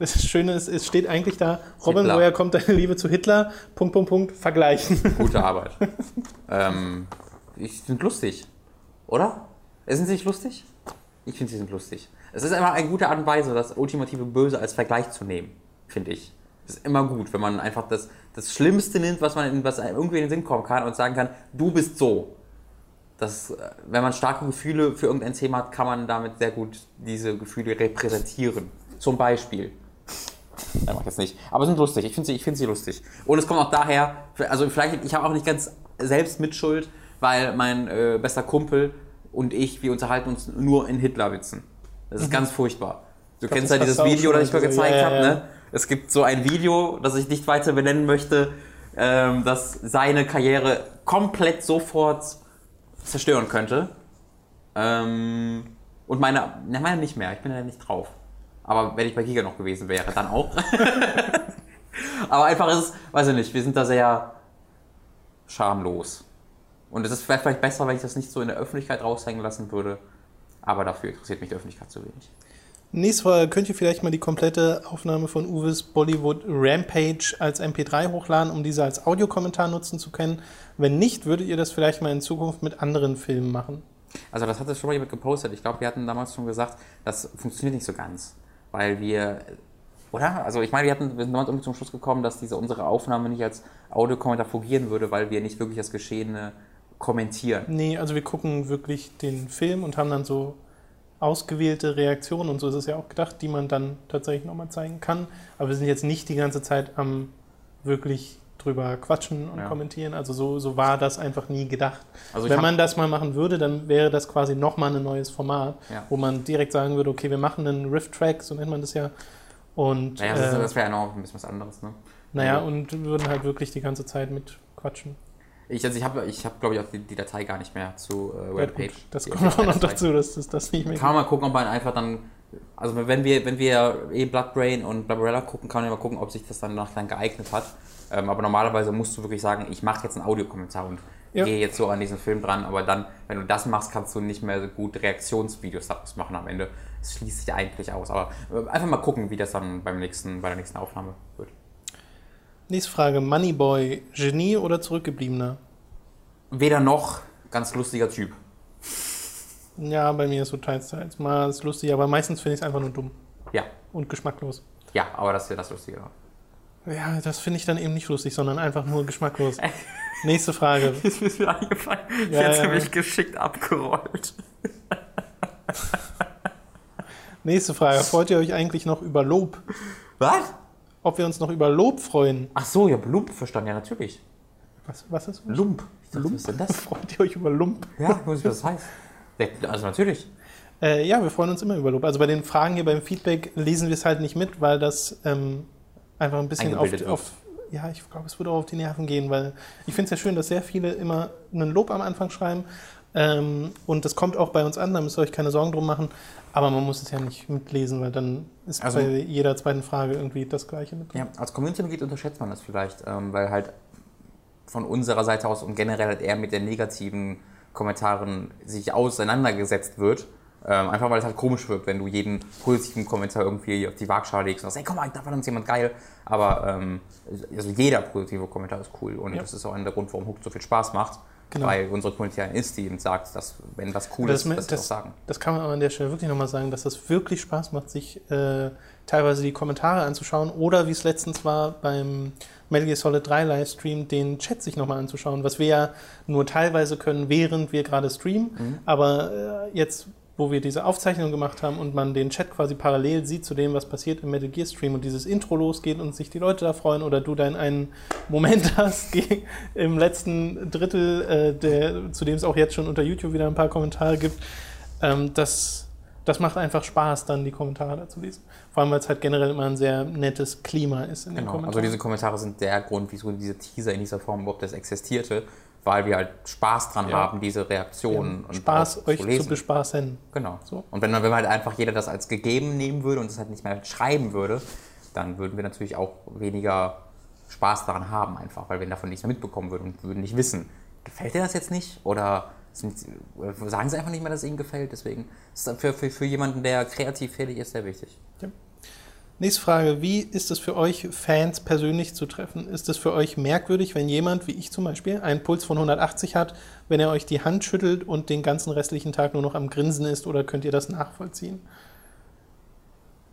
Das Schöne ist, es steht eigentlich da, Robin, Hitler. woher kommt deine Liebe zu Hitler? Punkt, Punkt, Punkt, vergleichen. Gute Arbeit. ähm, ich sind lustig, oder? Sind sie nicht lustig? Ich finde, sie sind lustig. Es ist einfach eine gute Art und Weise, das ultimative Böse als Vergleich zu nehmen, finde ich. Es ist immer gut, wenn man einfach das, das Schlimmste nimmt, was man in, was einem irgendwie in den Sinn kommen kann und sagen kann, du bist so. Das, äh, wenn man starke Gefühle für irgendein Thema hat, kann man damit sehr gut diese Gefühle repräsentieren. Zum Beispiel. Nein, mach ich jetzt nicht. Aber sind lustig. Ich finde sie, ich find sie lustig. Und es kommt auch daher, also vielleicht, ich habe auch nicht ganz selbst Mitschuld, weil mein äh, bester Kumpel und ich, wir unterhalten uns nur in Hitlerwitzen. Das ist ganz furchtbar. Du glaub, kennst ja dieses Video, das ich mal gezeigt Ja, ja, habe, ja. ne? Es gibt so ein Video, das ich nicht weiter benennen möchte, ähm, das seine Karriere komplett sofort zerstören könnte. Ähm, und meine, ne, meine nicht mehr, ich bin ja nicht drauf. Aber wenn ich bei Giga noch gewesen wäre, dann auch. Aber einfach ist es, weiß ich nicht, wir sind da sehr schamlos. Und es ist vielleicht besser, wenn ich das nicht so in der Öffentlichkeit raushängen lassen würde. Aber dafür interessiert mich die Öffentlichkeit zu wenig. Nächste Frage, könnt ihr vielleicht mal die komplette Aufnahme von Uwes Bollywood Rampage als MP3 hochladen, um diese als Audiokommentar nutzen zu können? Wenn nicht, würdet ihr das vielleicht mal in Zukunft mit anderen Filmen machen? Also das hat es schon mal jemand gepostet. Ich glaube, wir hatten damals schon gesagt, das funktioniert nicht so ganz. Weil wir, oder? Also ich meine, wir, hatten, wir sind damals zum Schluss gekommen, dass diese unsere Aufnahme nicht als Audiokommentar fungieren würde, weil wir nicht wirklich das Geschehene kommentieren. Nee, also wir gucken wirklich den Film und haben dann so ausgewählte Reaktionen und so ist es ja auch gedacht, die man dann tatsächlich nochmal zeigen kann. Aber wir sind jetzt nicht die ganze Zeit am wirklich drüber quatschen und ja. kommentieren. Also so, so war das einfach nie gedacht. Also Wenn man das mal machen würde, dann wäre das quasi nochmal ein neues Format, ja. wo man direkt sagen würde, okay, wir machen einen Riff-Track, so nennt man das ja. Und, naja, das, äh, das wäre ja noch ein bisschen was anderes, ne? Naja, also, und würden halt wirklich die ganze Zeit mit quatschen. Ich, also ich habe, ich hab, glaube ich, auch die, die, Datei gar nicht mehr zu äh, Webpage. Ja, das kommt auch noch dazu, dass das, das nicht mehr Kann man mal gucken, ob man einfach dann, also wenn wir, wenn wir eh Bloodbrain und Blabberella gucken, kann man mal gucken, ob sich das dann nach dann geeignet hat. Ähm, aber normalerweise musst du wirklich sagen, ich mache jetzt einen Audiokommentar und ja. gehe jetzt so an diesen Film dran. Aber dann, wenn du das machst, kannst du nicht mehr so gut Reaktionsvideos daraus machen am Ende. Das schließt sich eigentlich aus. Aber äh, einfach mal gucken, wie das dann beim nächsten, bei der nächsten Aufnahme wird. Nächste Frage: Moneyboy, Genie oder Zurückgebliebener? Weder noch, ganz lustiger Typ. Ja, bei mir ist so teils, teils. Mal ist lustig, aber meistens finde ich es einfach nur dumm. Ja. Und geschmacklos. Ja, aber das ist ja das Lustige. Ja, das finde ich dann eben nicht lustig, sondern einfach nur geschmacklos. Nächste Frage. Das ist mir eingefallen. Ich ja, hätte ja. mich geschickt abgerollt. Nächste Frage. Freut ihr euch eigentlich noch über Lob? Was? ob wir uns noch über Lob freuen. Ach so, ja, Lump verstanden, ja, natürlich. Was, was ist das? Lump. Ich dachte, Lump? Was ist denn das? Freut ihr euch über Lump? Ja, ich nicht, was das heißt. Also natürlich. Äh, ja, wir freuen uns immer über Lob. Also bei den Fragen hier beim Feedback lesen wir es halt nicht mit, weil das ähm, einfach ein bisschen auf, auf, ja, ich glaube, es würde auch auf die Nerven gehen, weil ich finde es ja schön, dass sehr viele immer einen Lob am Anfang schreiben. Ähm, und das kommt auch bei uns an, da müsst ihr euch keine Sorgen drum machen. Aber man muss es ja nicht mitlesen, weil dann ist also, bei jeder zweiten Frage irgendwie das Gleiche mit drin. Ja, als Community-Mitglied unterschätzt man das vielleicht, ähm, weil halt von unserer Seite aus und generell halt eher mit den negativen Kommentaren sich auseinandergesetzt wird. Ähm, einfach weil es halt komisch wirkt, wenn du jeden positiven Kommentar irgendwie auf die Waagschale legst und sagst, hey, komm mal, da war uns jemand geil. Aber ähm, also jeder positive Kommentar ist cool und ja. das ist auch ein der Grund, warum Hook so viel Spaß macht. Genau. Weil unsere Community ist, die eben sagt, dass wenn was cool das, ist, dass das, auch sagen. Das kann man an der Stelle wirklich nochmal sagen, dass das wirklich Spaß macht, sich äh, teilweise die Kommentare anzuschauen oder wie es letztens war beim Metal Gear Solid 3 Livestream, den Chat sich nochmal anzuschauen, was wir ja nur teilweise können, während wir gerade streamen. Mhm. Aber äh, jetzt wo wir diese Aufzeichnung gemacht haben und man den Chat quasi parallel sieht zu dem, was passiert im Metal Gear Stream und dieses Intro losgeht und sich die Leute da freuen oder du dann einen Moment hast im letzten Drittel, äh, der, zu dem es auch jetzt schon unter YouTube wieder ein paar Kommentare gibt, ähm, das, das macht einfach Spaß, dann die Kommentare dazu lesen. Vor allem, weil es halt generell immer ein sehr nettes Klima ist in genau, den Kommentaren. Also diese Kommentare sind der Grund, wieso diese Teaser in dieser Form überhaupt das existierte, weil wir halt Spaß dran ja. haben, diese Reaktionen. Ja, Spaß, euch zu, zu, bespaßen. Genau. So. Und wenn, wenn man halt einfach jeder das als gegeben nehmen würde und es halt nicht mehr schreiben würde, dann würden wir natürlich auch weniger Spaß daran haben, einfach, weil wir davon nichts mehr mitbekommen würden und würden nicht wissen, gefällt dir das jetzt nicht? Oder sagen sie einfach nicht mehr, dass es ihnen gefällt. Deswegen ist es für, für, für jemanden, der kreativ tätig ist, sehr wichtig. Ja. Nächste Frage. Wie ist es für euch, Fans persönlich zu treffen? Ist es für euch merkwürdig, wenn jemand, wie ich zum Beispiel, einen Puls von 180 hat, wenn er euch die Hand schüttelt und den ganzen restlichen Tag nur noch am Grinsen ist oder könnt ihr das nachvollziehen?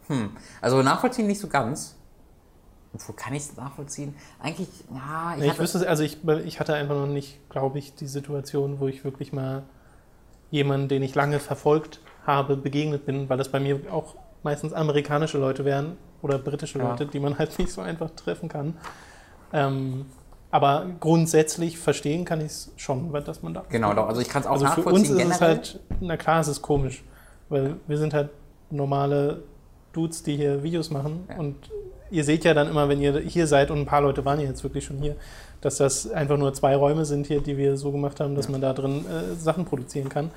Hm, also nachvollziehen nicht so ganz. Wo kann ich es nachvollziehen? Eigentlich, ja. Ich, ich wüsste, also ich, ich hatte einfach noch nicht, glaube ich, die Situation, wo ich wirklich mal jemanden, den ich lange verfolgt habe, begegnet bin, weil das bei mir auch meistens amerikanische Leute wären oder britische ja. Leute, die man halt nicht so einfach treffen kann. Ähm, aber grundsätzlich verstehen kann ich es schon, dass man da. Genau, doch. Also ich kann es auch also nachvollziehen. Für uns ist generell. es halt, na klar, es ist komisch, weil wir sind halt normale Dudes, die hier Videos machen ja. und ihr seht ja dann immer, wenn ihr hier seid und ein paar Leute waren ja jetzt wirklich schon hier, dass das einfach nur zwei Räume sind hier, die wir so gemacht haben, dass ja. man da drin äh, Sachen produzieren kann.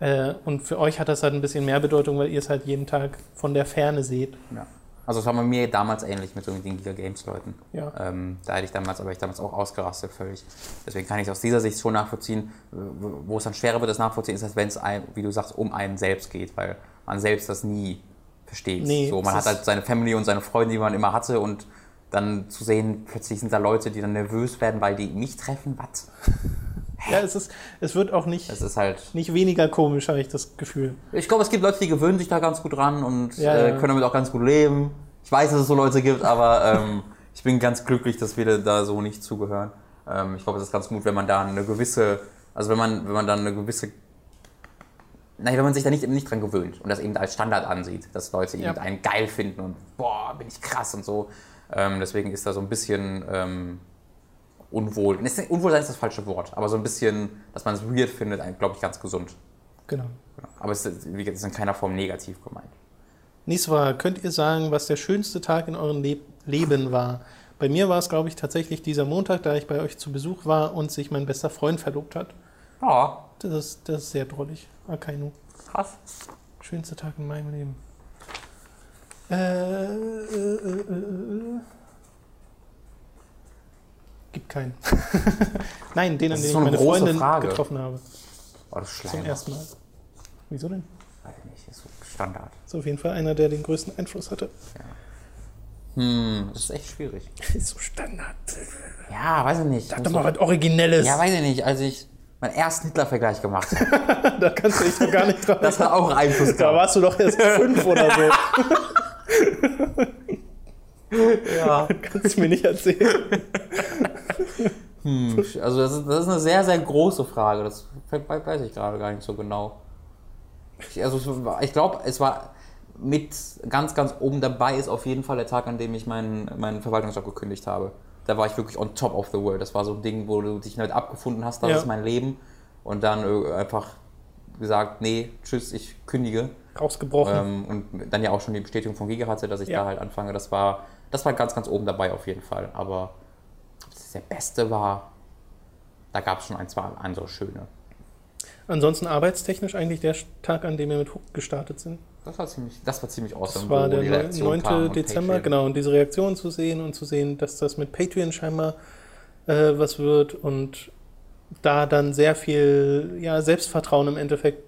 Äh, und für euch hat das halt ein bisschen mehr Bedeutung, weil ihr es halt jeden Tag von der Ferne seht. Ja. Also das war bei mir damals ähnlich mit so den Giga Games Leuten. Ja. Ähm, da hätte ich damals, aber ich damals auch ausgerastet völlig. Deswegen kann ich es aus dieser Sicht schon nachvollziehen. Wo es dann schwerer wird, das nachvollziehen, ist, wenn es, wie du sagst, um einen selbst geht, weil man selbst das nie versteht. Nee, so, man hat halt seine Family und seine Freunde, die man immer hatte und dann zu sehen, plötzlich sind da Leute, die dann nervös werden, weil die mich treffen, was? Ja, es, ist, es wird auch nicht, Es ist halt. nicht weniger komisch, habe ich das Gefühl. Ich glaube, es gibt Leute, die gewöhnen sich da ganz gut dran und Ja, äh, können damit auch ganz gut leben. Ich weiß, dass es so Leute gibt, aber ähm, ich bin ganz glücklich, dass wir da so nicht zugehören. Ähm, ich glaube, es ist ganz gut, wenn man da eine gewisse, also wenn man, wenn man dann eine gewisse, nein, wenn man sich da nicht, nicht dran gewöhnt und das eben als Standard ansieht, dass Leute Ja. eben einen geil finden und boah, bin ich krass und so. Ähm, deswegen ist da so ein bisschen ähm, unwohl. Unwohlsein ist das falsche Wort, aber so ein bisschen, dass man es weird findet, glaube ich, ganz gesund. Genau. Genau. Aber es ist, wie gesagt, es ist in keiner Form negativ gemeint. Nächste Frage. Könnt ihr sagen, was der schönste Tag in eurem Le Leben war? Bei mir war es, glaube ich, tatsächlich dieser Montag, da ich bei euch zu Besuch war und sich mein bester Freund verlobt hat. Ja, Das ist, das ist sehr drollig. Akainu. krass. Schönster Tag in meinem Leben. Äh, äh, äh, äh, äh. Gibt keinen. Nein, den, an ich so eine meine Freundin Frage. getroffen habe. Oh, das ist Zum ersten Mal. Wieso denn? Weiß ich nicht, ist so Standard. Ist auf jeden Fall einer, der den größten Einfluss hatte. Hm, das ist echt schwierig. Ist so Standard. Ja, weiß ich nicht. Sag doch mal was Originelles. ja, weiß ich nicht. Als ich meinen ersten Hitler-Vergleich gemacht habe, da kannst du dich doch gar nicht dran das hat auch Einfluss Da gehabt. warst du doch erst fünf oder so. Ja. Kannst du mir nicht erzählen. Hm, also das ist, das ist eine sehr, sehr große Frage. Das weiß ich gerade gar nicht so genau. Ich, also ich glaube, es war mit ganz, ganz oben dabei ist auf jeden Fall der Tag, an dem ich meinen, meinen Verwaltungsjob gekündigt habe. Da war ich wirklich on top of the world. Das war so ein Ding, wo du dich damit abgefunden hast, das Ja. ist mein Leben. Und dann äh, einfach gesagt, nee, tschüss, ich kündige. Rausgebrochen. Ähm, und dann ja auch schon die Bestätigung von Giga hatte, dass ich Ja. da halt anfange. Das war, das war ganz, ganz oben dabei auf jeden Fall. Aber der beste war, da gab es schon ein, zwei andere schöne. Ansonsten arbeitstechnisch eigentlich der Tag, an dem wir mit Hook gestartet sind. Das war ziemlich, das war ziemlich awesome. Das war der die neu- Reaktion 9. kam und Dezember, Patreon. genau. Und diese Reaktion zu sehen und zu sehen, dass das mit Patreon scheinbar äh, was wird und da dann sehr viel ja, Selbstvertrauen im Endeffekt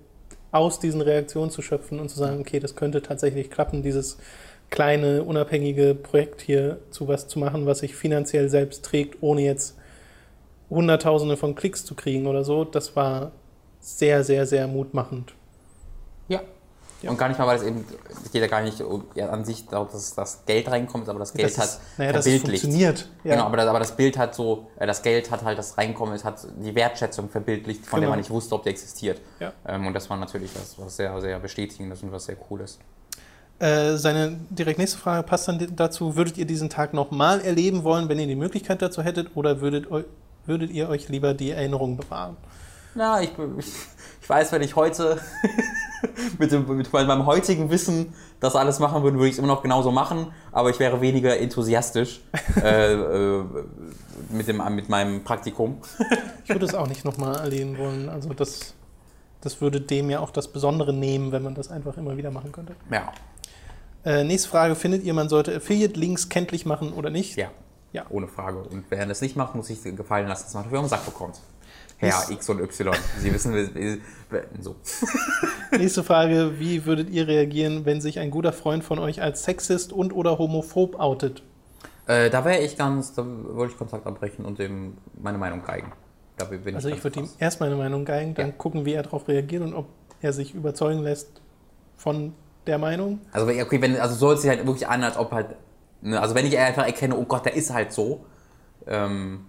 aus diesen Reaktionen zu schöpfen und zu sagen, okay, das könnte tatsächlich klappen, dieses kleine, unabhängige Projekt hier zu was zu machen, was sich finanziell selbst trägt, ohne jetzt Hunderttausende von Klicks zu kriegen oder so, das war sehr, sehr, sehr mutmachend. Ja. Ja. Und gar nicht mal, weil es eben, es geht ja gar nicht um, ja, an sich darum, dass das Geld reinkommt, aber das Geld das hat ist, naja, dass es verbildlicht. funktioniert. Ja. Genau, aber das, aber das Bild hat so, äh, das Geld hat halt das Reinkommen, es hat die Wertschätzung verbildlicht, von der Genau. man nicht wusste, ob die existiert. Ja. Ähm, und das war natürlich was, was sehr, sehr bestätigendes und was sehr cooles. Äh, seine direkt nächste Frage passt dann dazu, würdet ihr diesen Tag nochmal erleben wollen, wenn ihr die Möglichkeit dazu hättet, oder würdet, würdet ihr euch lieber die Erinnerung bewahren? Na, ich, ich, ich weiß, wenn ich heute mit, dem, mit meinem heutigen Wissen das alles machen würde, würde ich es immer noch genauso machen, aber ich wäre weniger enthusiastisch äh, äh, mit, dem, mit meinem Praktikum. Ich würde es auch nicht nochmal erleben wollen. Also das, das würde dem ja auch das Besondere nehmen, wenn man das einfach immer wieder machen könnte. Ja, Äh, nächste Frage, findet ihr, man sollte Affiliate-Links kenntlich machen oder nicht? ja, Ja. ohne Frage. Und wer das nicht macht, muss sich gefallen lassen, dass man dafür den Sack bekommt. Ja, Ist- X und Y. Sie wissen, so. Nächste Frage, wie würdet ihr reagieren, wenn sich ein guter Freund von euch als Sexist und oder homophob outet? Äh, da wäre ich ganz, da würde ich Kontakt abbrechen und dem meine Meinung geigen. Bin Also ich würde ihm erst meine Meinung geigen, dann Ja. gucken, wie er darauf reagiert und ob er sich überzeugen lässt von der Meinung. Also wenn- okay, wenn, also so hört sich halt wirklich an, als ob halt, ne, also wenn ich einfach erkenne, oh Gott, der ist halt so, ähm,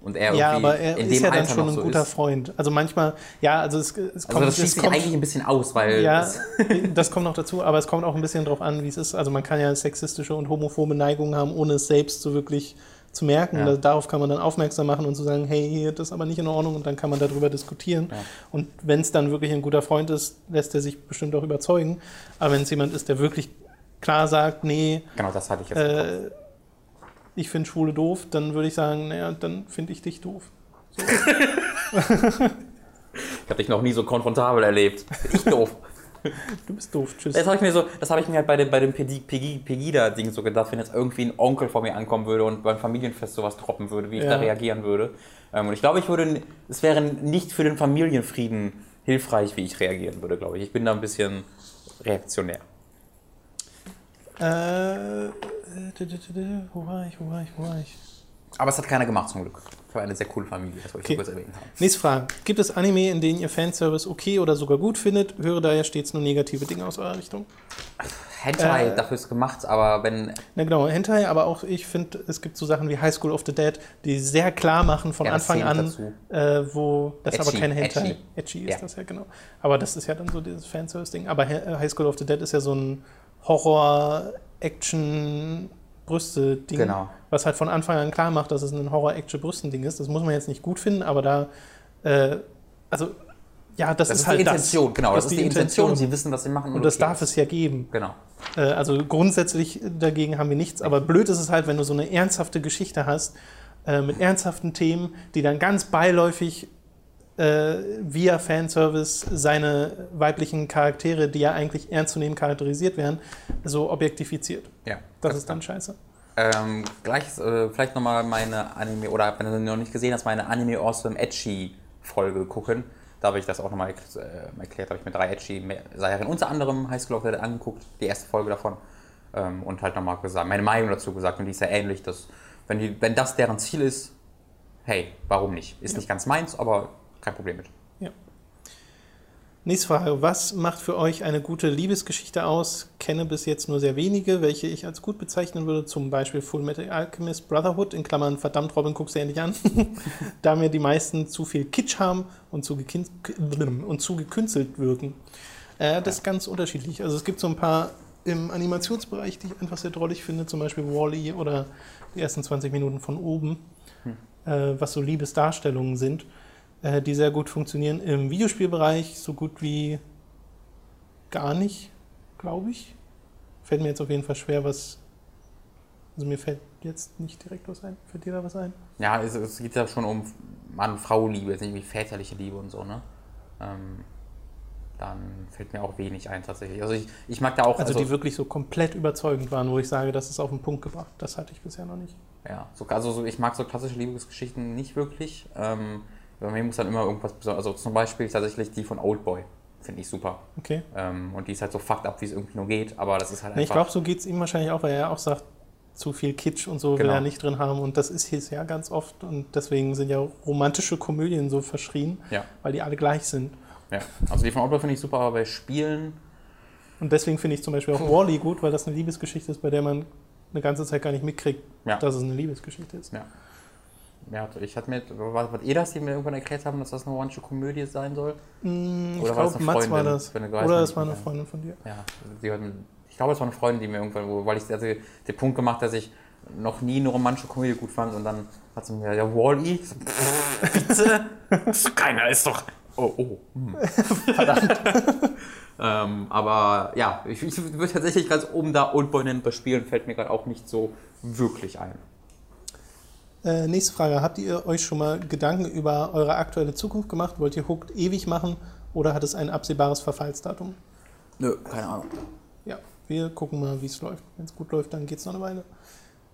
und er Ja, aber er ist ja dann Alter schon ein so guter ist. Freund. Also manchmal, ja, also es, es Also kommt, das es schließt sich eigentlich ein bisschen aus, weil ja, es, das kommt noch dazu, aber es kommt auch ein bisschen drauf an, wie es ist. Also man kann ja sexistische und homophobe Neigungen haben, ohne es selbst so wirklich zu merken. Ja. Da- Darauf kann man dann aufmerksam machen und zu sagen, hey, hier, das ist aber nicht in Ordnung und dann kann man darüber diskutieren. Ja. Und wenn es dann wirklich ein guter Freund ist, lässt er sich bestimmt auch überzeugen. Aber wenn es jemand ist, der wirklich klar sagt, nee, genau das hatte ich jetzt äh, ich finde Schwule doof, dann würde ich sagen, naja, dann finde ich dich doof. Ich habe dich noch nie so konfrontabel erlebt. Ich doof. Du bist doof, tschüss. Das habe ich mir so, das habe ich mir halt bei dem, bei dem Pegida-Ding so gedacht, wenn jetzt irgendwie ein Onkel vor mir ankommen würde und beim Familienfest sowas droppen würde, wie ich Ja. da reagieren würde. Ähm, und ich glaube, ich würde, es wäre nicht für den Familienfrieden hilfreich, wie ich reagieren würde, glaube ich. Ich bin da ein bisschen reaktionär. Äh, äh, wo war ich, wo war ich, wo war ich? Aber es hat keiner gemacht zum Glück. Habe eine sehr coole Familie, das wollte Okay. kurz erwähnt haben. Nächste Frage. Gibt es Anime, in denen ihr Fanservice okay oder sogar gut findet? Höre daher stets nur negative Dinge aus eurer Richtung. Hentai, Äh. dafür ist gemacht, aber wenn. Na genau, Hentai, aber auch ich finde, es gibt so Sachen wie High School of the Dead, die sehr klar machen von Ja, Anfang an, äh, wo das ist aber kein Hentai. ecchi. Ecchi ist Ja. das ja genau. Aber das ist ja dann so dieses Fanservice-Ding. Aber äh, High School of the Dead ist ja so ein Horror-Action-Brüste-Ding, Genau. was halt von Anfang an klar macht, dass es ein Horror-Action-Brüsten-Ding ist. Das muss man jetzt nicht gut finden, aber da, äh, also ja, das, Das ist ist halt die Intention, genau. Das, ist die Intention. Sie wissen, was sie machen. Und das okay darf ist. es ja geben. Genau. Äh, Also grundsätzlich dagegen haben wir nichts, aber blöd ist es halt, wenn du so eine ernsthafte Geschichte hast, äh, mit ernsthaften Themen, die dann ganz beiläufig äh, via Fanservice seine weiblichen Charaktere, die ja eigentlich ernst zu nehmen charakterisiert werden, so objektifiziert. Ja. Das ist dann scheiße. Ähm, gleich äh, vielleicht nochmal meine Anime, oder wenn du noch nicht gesehen hast, meine Anime Awesome Edgy Folge gucken. Da habe ich das auch nochmal äh, erklärt, habe ich mir drei Edgy Serien, unter anderem High School of the angeguckt, die erste Folge davon. Ähm, und halt nochmal gesagt, meine Meinung dazu gesagt, und die ist ja ähnlich, dass wenn, die, wenn das deren Ziel ist, hey, warum nicht? Ist Ja. nicht ganz meins, aber kein Problem mit. Nächste Frage. Was macht für euch eine gute Liebesgeschichte aus? Kenne bis jetzt nur sehr wenige, welche ich als gut bezeichnen würde. Zum Beispiel Full Metal Alchemist Brotherhood, in Klammern, verdammt, Robin, guck's dir endlich an. da mir die meisten zu viel Kitsch haben und zu, und zu gekünstelt wirken. Äh, das ist ganz unterschiedlich. Also es gibt so ein paar im Animationsbereich, die ich einfach sehr drollig finde, zum Beispiel Wall-E oder die ersten 20 Minuten von oben, äh, was so Liebesdarstellungen sind äh, die sehr gut funktionieren. Im Videospielbereich so gut wie gar nicht, glaube ich. Fällt mir jetzt auf jeden Fall schwer, was. Also mir fällt jetzt nicht direkt was ein. Fällt dir da was ein? Ja, es, es geht ja schon um Mann-Frau-Liebe, jetzt nicht wie väterliche Liebe und so, ne? Ähm, dann fällt mir auch wenig ein tatsächlich. Also ich, ich mag da auch. Also, die wirklich so komplett überzeugend waren, wo ich sage, das ist auf den Punkt gebracht. Das hatte ich bisher noch nicht. Ja, so, also so, ich mag so klassische Liebesgeschichten nicht wirklich. Ähm, bei mir muss dann immer irgendwas besonders. Also zum Beispiel tatsächlich die von Oldboy. Finde ich super. Okay. Ähm, und die ist halt so fucked up, wie es irgendwie nur geht, aber das ist halt Nee, ich einfach. glaube, so geht es ihm wahrscheinlich auch, weil er auch sagt, zu viel Kitsch und so will Genau. er nicht drin haben. Und das ist hier ja ganz oft. Und deswegen sind ja romantische Komödien so verschrien, ja, weil die alle gleich sind. ja. Also die von Oldboy finde ich super, aber bei Spielen. Und deswegen finde ich zum Beispiel auch Wally gut, weil das eine Liebesgeschichte ist, bei der man eine ganze Zeit gar nicht mitkriegt, Ja. dass es eine Liebesgeschichte ist. Ja. Ja, ich hatte mir, war, war ihr das, die mir irgendwann erklärt haben, dass das eine romantische Komödie sein soll? Mm, ich Oder war das Mats war Freundin? das. Oder es war eine. Freundin von dir. Ja, mir- ich glaube, es war eine Freundin, die mir irgendwann, wo- weil ich hatte den Punkt gemacht, dass ich noch nie eine romantische Komödie gut fand und dann hat sie mir, ja, Wall-E, Ich bitte? Keiner ist doch, oh, oh, hm. verdammt. ähm, aber ja, ich, ich würde tatsächlich ganz oben da Oldboy nennen, bei Spielen fällt mir gerade auch nicht so wirklich ein. Äh, nächste Frage. Habt ihr euch schon mal Gedanken über eure aktuelle Zukunft gemacht? Wollt ihr Hooked ewig machen oder hat es ein absehbares Verfallsdatum? Nö, keine Ahnung. Ja, wir gucken mal, wie es läuft. Wenn es gut läuft, dann geht es noch eine Weile.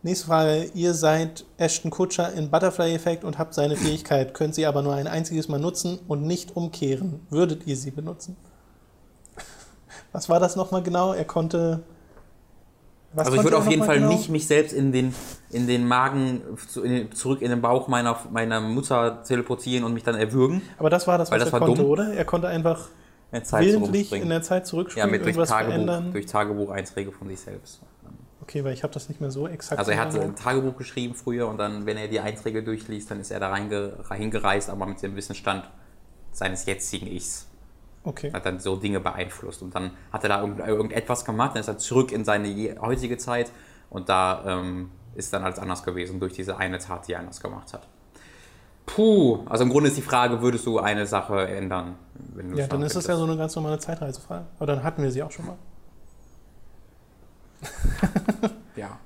Nächste Frage. Ihr seid Ashton Kutscher in Butterfly-Effekt und habt seine Fähigkeit, könnt sie aber nur ein einziges Mal nutzen und nicht umkehren. Würdet ihr sie benutzen? Was war das nochmal genau? Er konnte. Was also ich würde auf jeden Fall genau? nicht mich selbst in den, in den Magen, zurück in den Bauch meiner, meiner Mutter teleportieren und mich dann erwürgen. Aber das war das, Weil was das er war konnte, dumm. oder? Er konnte einfach In Zeit willentlich in der Zeit Ja, zurückspringen, mit durch Tagebuch, verändern. durch Tagebucheinträge von sich selbst. Okay, weil ich habe das nicht mehr so exakt. Also er hat in ein Tagebuch geschrieben früher und dann, wenn er die Einträge durchliest, dann ist er da reinge, reingereist, aber mit dem Wissensstand seines jetzigen Ichs. Okay. Hat dann so Dinge beeinflusst und dann hat er da irgend, irgendetwas gemacht, dann ist er zurück in seine heutige Zeit und da ähm, ist dann alles anders gewesen durch diese eine Tat, die er anders gemacht hat. Puh, also im Grunde ist die Frage, würdest du eine Sache ändern? Wenn du Ja, dann ist das ja so eine ganz normale Zeitreisefrage. Aber dann hatten wir sie auch schon mal. Ja.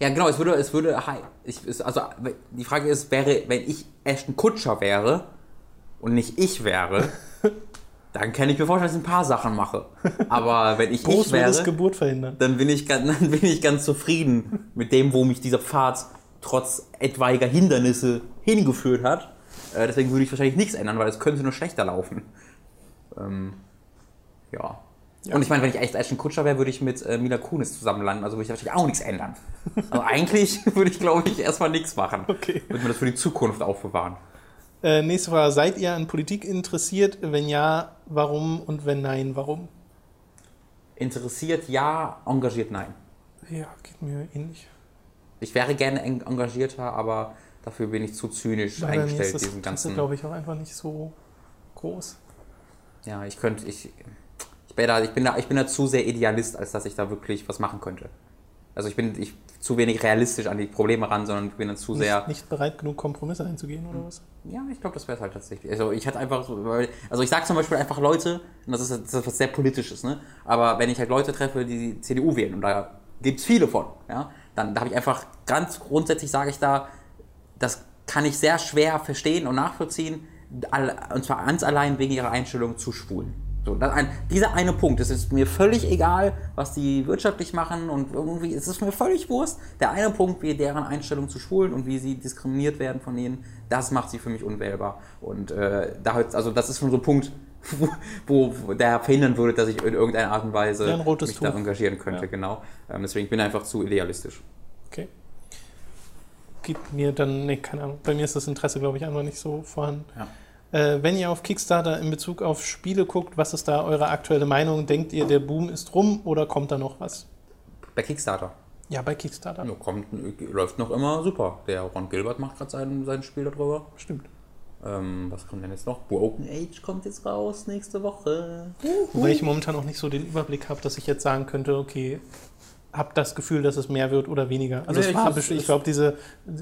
Ja, genau, es würde, es würde, ich, also die Frage ist, wäre, wenn ich Ashton Kutscher wäre und nicht ich wäre, dann kann ich mir vorstellen, dass ich ein paar Sachen mache. Aber wenn ich Prost ich wäre, Geburt verhindern. dann bin, ich, ganz- dann bin ich ganz zufrieden mit dem, wo mich dieser Pfad trotz etwaiger Hindernisse hingeführt hat. Äh, deswegen würde ich wahrscheinlich nichts ändern, weil es könnte nur schlechter laufen. Ähm, ja. Und ich meine, wenn ich echt Ashton Kutscher wäre, würde ich mit äh, Mila Kunis zusammen landen, also würde ich wahrscheinlich auch nichts ändern. Also eigentlich würde ich, glaube ich, erstmal nichts machen. Okay. Würde mir das für die Zukunft aufbewahren. Äh, nächste Frage. Seid ihr an Politik interessiert? Wenn ja, warum? Und wenn nein, warum? Interessiert ja, engagiert nein. Ja, geht mir ähnlich. Ich wäre gerne eng- engagierter, aber dafür bin ich zu zynisch ist eingestellt, das diesen ganzen. glaube ich, auch einfach nicht so groß. Ja, ich könnte, ich, ich, bin da, ich, bin da, ich bin da zu sehr Idealist, als dass ich da wirklich was machen könnte. Also ich bin ich, zu wenig realistisch an die Probleme ran, sondern ich bin dann zu sehr. Nicht, nicht bereit genug, Kompromisse einzugehen oder was? Ja, ich glaube, das wäre es halt tatsächlich. Also ich hatte einfach so, also ich sage zum Beispiel einfach Leute, und das ist, ist was sehr Politisches, ne? Aber wenn ich halt Leute treffe, die die CDU wählen, und da gibt es viele von, ja, dann da habe ich einfach ganz grundsätzlich sage ich da, das kann ich sehr schwer verstehen und nachvollziehen, und zwar ganz allein wegen ihrer Einstellung zu Schwulen. So, ein, dieser eine Punkt, es ist mir völlig egal, was die wirtschaftlich machen und irgendwie, es ist mir völlig Wurst. Der eine Punkt, wie deren Einstellung zu Schwulen und wie sie diskriminiert werden von ihnen, das macht sie für mich unwählbar. Und äh, da, also das ist schon so ein Punkt, wo, wo der verhindern würde, dass ich in irgendeiner Art und Weise Ja, mich da Tuch. engagieren könnte, Ja. genau. Ähm, deswegen bin ich einfach zu idealistisch. Okay. Gibt mir dann, nee, keine Ahnung. Bei mir ist das Interesse, glaube ich, einfach nicht so vorhanden. Ja. Äh, wenn ihr auf Kickstarter in Bezug auf Spiele guckt, was ist da eure aktuelle Meinung? Denkt ihr, der Boom ist rum oder kommt da noch was? Bei Kickstarter. Ja, bei Kickstarter. Ja, kommt, läuft noch immer super. Der Ron Gilbert macht gerade sein, sein Spiel darüber. Stimmt. Ähm, was kommt denn jetzt noch? Broken Age kommt jetzt raus nächste Woche. Wobei ich momentan auch nicht so den Überblick habe, dass ich jetzt sagen könnte, okay, habe das Gefühl, dass es mehr wird oder weniger. Also Nee, es ich- war ich es- glaube, diese,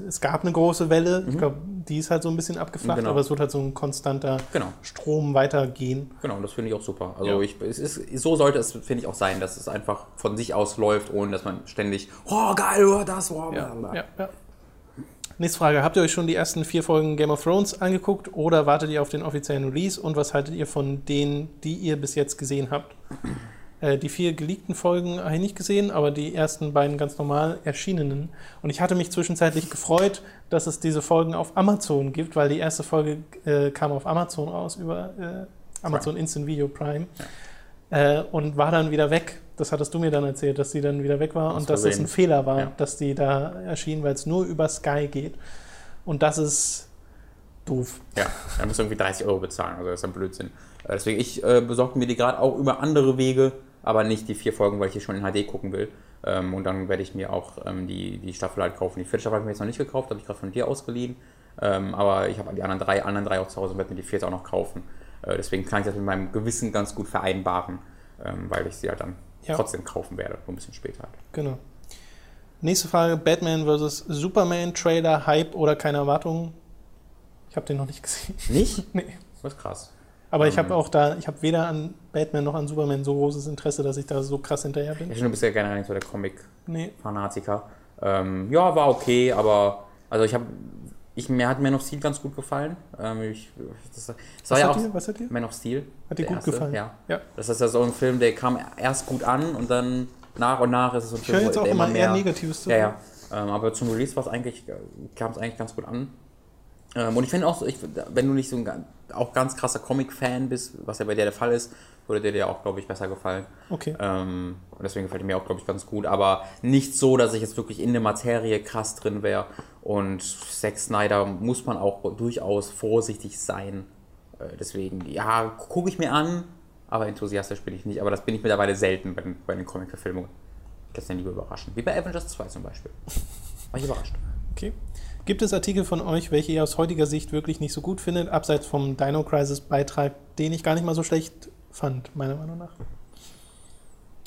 es gab eine große Welle. Ich glaube, die ist halt so ein bisschen abgeflacht, Genau. aber es wird halt so ein konstanter Genau. Strom weitergehen. Genau, das finde ich auch super. Also Ja. ich, es ist, so sollte es, finde ich, auch sein, dass es einfach von sich aus läuft, ohne dass man ständig, oh geil, oh, das, oh, Ja, bla, bla. ja, ja. Nächste Frage. Habt ihr euch schon die ersten vier Folgen Game of Thrones angeguckt oder wartet ihr auf den offiziellen Release? Und was haltet ihr von denen, die ihr bis jetzt gesehen habt? Äh, die vier geleakten Folgen habe ich nicht gesehen, aber die ersten beiden ganz normal erschienenen. Und ich hatte mich zwischenzeitlich gefreut, dass es diese Folgen auf Amazon gibt, weil die erste Folge äh, kam auf Amazon raus über äh, Amazon Instant Video Prime. Äh, und war dann wieder weg. Das hattest du mir dann erzählt, dass die dann wieder weg war Aus und dass das Versehen. ein Fehler war, Ja. dass die da erschien, weil es nur über Sky geht. Und das ist doof. Ja, da musst du irgendwie 30 Euro bezahlen, also das ist ein Blödsinn. Äh, Deswegen, ich äh, besorge mir die gerade auch über andere Wege, aber nicht die vier Folgen, weil ich die schon in HD gucken will. Ähm, und dann werde ich mir auch ähm, die, die Staffel halt kaufen. Die vierte Staffel habe ich mir jetzt noch nicht gekauft, habe ich gerade von dir ausgeliehen. Ähm, aber ich habe die anderen drei, anderen drei auch zu Hause und werde mir die vierte auch noch kaufen. Äh, deswegen kann ich das mit meinem Gewissen ganz gut vereinbaren, ähm, weil ich sie halt dann Ja. trotzdem kaufen werde, nur ein bisschen später halt. Genau. Nächste Frage: Batman vs. Superman, Trailer, Hype oder keine Erwartungen? Ich habe den noch nicht gesehen. Nicht? nee. Das ist krass. Aber ich Ähm. habe auch da, ich habe weder an Batman noch an Superman so großes Interesse, dass ich da so krass hinterher bin. Ich bin bisher generell nicht so der Comic Nee. Ähm, ja, war okay, aber also ich habe, ich, mir hat Man of Steel ganz gut gefallen. Ähm, ich, das, das Was war ja hat auch dir? Was hat dir? Man of Steel. Hat dir gut erste, gefallen? Ja. Ja. Das ist ja so ein Film, der kam erst gut an und dann nach und nach ist es so ein Ich Film, höre jetzt wo auch der immer eher mehr. Negatives zu. Ja, ja. Ähm, aber zum Release war es eigentlich, kam es eigentlich ganz gut an. Ähm, und ich finde auch, ich, wenn du nicht so ein auch ganz krasser Comic-Fan bist, was ja bei dir der Fall ist, würde dir der auch, glaube ich, besser gefallen. Okay. Ähm, und deswegen gefällt er mir auch, glaube ich, ganz gut. Aber nicht so, dass ich jetzt wirklich in der Materie krass drin wäre. Und Zack Snyder muss man auch durchaus vorsichtig sein. Äh, deswegen, ja, gucke ich mir an, aber enthusiastisch bin ich nicht. Aber das bin ich mittlerweile selten bei den, bei den Comic-Verfilmungen. Ich lasse den lieber überraschen. Wie bei Avengers 2 zum Beispiel. War ich überrascht. Okay. Gibt es Artikel von euch, welche ihr aus heutiger Sicht wirklich nicht so gut findet, abseits vom Dino Crisis Beitrag, den ich gar nicht mal so schlecht fand, meiner Meinung nach?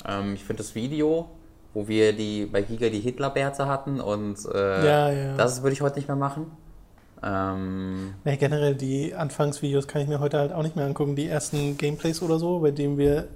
Ähm, ich finde das Video, wo wir die bei Giga die Hitlerbärte hatten und äh, Ja, ja. das würde ich heute nicht mehr machen. Ähm, Nee, generell die Anfangsvideos kann ich mir heute halt auch nicht mehr angucken. Die ersten Gameplays oder so, bei denen wir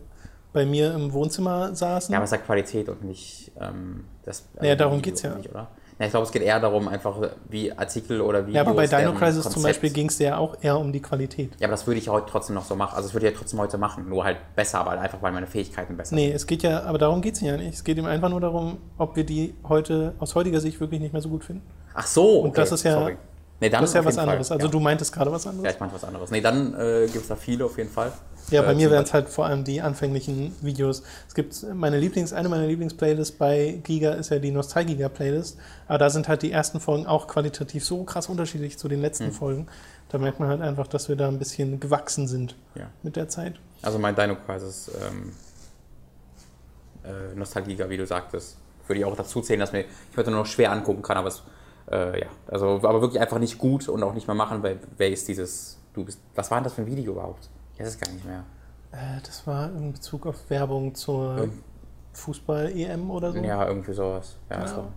bei mir im Wohnzimmer saßen. Ja, aber es ist ja Qualität und nicht ähm, das. Ja, darum Video, geht's ja. Nicht, oder? Ja, ich glaube, es geht eher darum, einfach wie Artikel oder Videos. Ja, aber bei Dino Crisis zum Konzept- Beispiel ging es ja auch eher um die Qualität. Ja, aber das würde ich heute trotzdem noch so machen. Also, das würde ich ja trotzdem heute machen. Nur halt besser, aber einfach, weil meine Fähigkeiten besser Nee, es geht ja, aber darum geht es ja nicht. Es geht ihm einfach nur darum, ob wir die heute aus heutiger Sicht wirklich nicht mehr so gut finden. sind. Ach so, okay. Und das ist ja- Sorry. Nee, dann Das ist ja was jeden Fall. anderes. Also ja. du meintest gerade was Ja, anderes. ich meinte was anderes. Nee, dann äh, gibt es da viele auf jeden Fall. Ja, bei Äh, mir zum wären es halt vor allem die anfänglichen Videos. Es gibt meine Lieblings, eine meiner Lieblingsplaylists bei Giga ist ja die Nostalgiga-Playlist. Aber da sind halt die ersten Folgen auch qualitativ so krass unterschiedlich zu den letzten Hm. Folgen. Da merkt man halt einfach, dass wir da ein bisschen gewachsen sind Ja. mit der Zeit. Also mein Dino Crisis ähm, äh, Nostalgiker, wie du sagtest, würde ich auch dazu zählen, dass mir ich heute nur noch schwer angucken kann, aber es, äh, ja, also aber wirklich einfach nicht gut und auch nicht mehr machen, weil wer ist dieses, du bist, was war denn das für ein Video überhaupt? Weiß es gar nicht mehr. Äh, das war in Bezug auf Werbung zur Ähm. Fußball-EM oder so. Ja, irgendwie sowas. Ja, Keine so.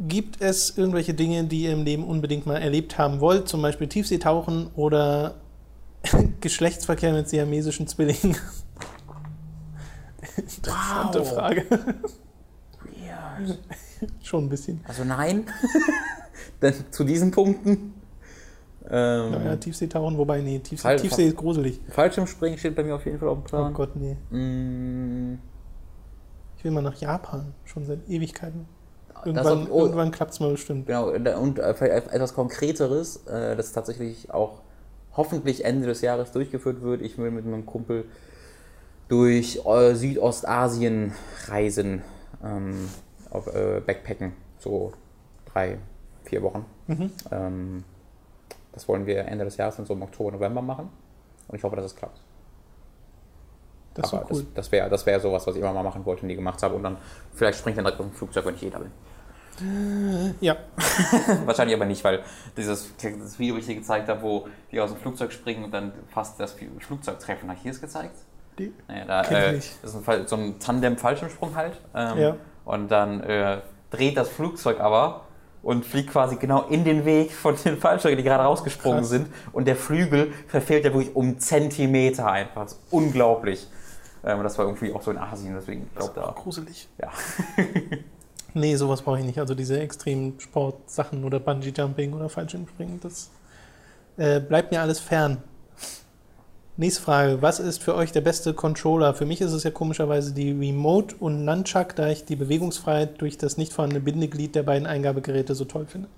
Gibt es irgendwelche Dinge, die ihr im Leben unbedingt mal erlebt haben wollt? Zum Beispiel Tiefseetauchen oder Geschlechtsverkehr mit siamesischen Zwillingen? Interessante Wow. Frage. Weird. Schon ein bisschen. Also nein, denn zu diesen Punkten. Ähm, Ja, ja, Tiefseetauchen, wobei, nee, Tiefsee, Fall- Tiefsee ist gruselig. Fallschirmspringen steht bei mir auf jeden Fall auf dem Oh Plan. Gott, nee. Mm, Ich will mal nach Japan, schon seit Ewigkeiten. Irgendwann, oh. irgendwann klappt es mal bestimmt. Genau, und äh, vielleicht etwas Konkreteres, äh, das tatsächlich auch hoffentlich Ende des Jahres durchgeführt wird. Ich will mit meinem Kumpel durch äh, Südostasien reisen, ähm, auf äh, Backpacken, so drei, vier Wochen. Mhm. Ähm, das wollen wir Ende des Jahres, so im Oktober, November machen. Und ich hoffe, dass es klappt. Das Aber so cool. das, das wäre das wär sowas, was ich immer mal machen wollte und nie gemacht habe. Und dann vielleicht springt dann direkt auf ein Flugzeug, wenn ich jeder bin. Ja, Wahrscheinlich aber nicht, weil dieses das Video, was ich dir gezeigt habe, wo die aus dem Flugzeug springen und dann fast das Flugzeug treffen, habe ich hier es gezeigt? die, Naja, da, ich äh, nicht. das ist ein, so ein Tandem-Fallschirmsprung halt. Ähm, Ja. Und dann äh, dreht das Flugzeug aber und fliegt quasi genau in den Weg von den Fallschirmen, die gerade rausgesprungen Krass. sind. Und der Flügel verfehlt ja wirklich um Zentimeter einfach. Das ist unglaublich. Ähm, das war irgendwie auch so in Asien, deswegen das glaube da. gruselig. Ja. Nee, sowas brauche ich nicht. Also diese extremen Sportsachen oder Bungee-Jumping oder Fallschirmspringen, das äh, bleibt mir alles fern. Nächste Frage. Was ist für euch der beste Controller? Für mich ist es ja komischerweise die Remote und Nunchuck, da ich die Bewegungsfreiheit durch das nicht vorhandene Bindeglied der beiden Eingabegeräte so toll finde.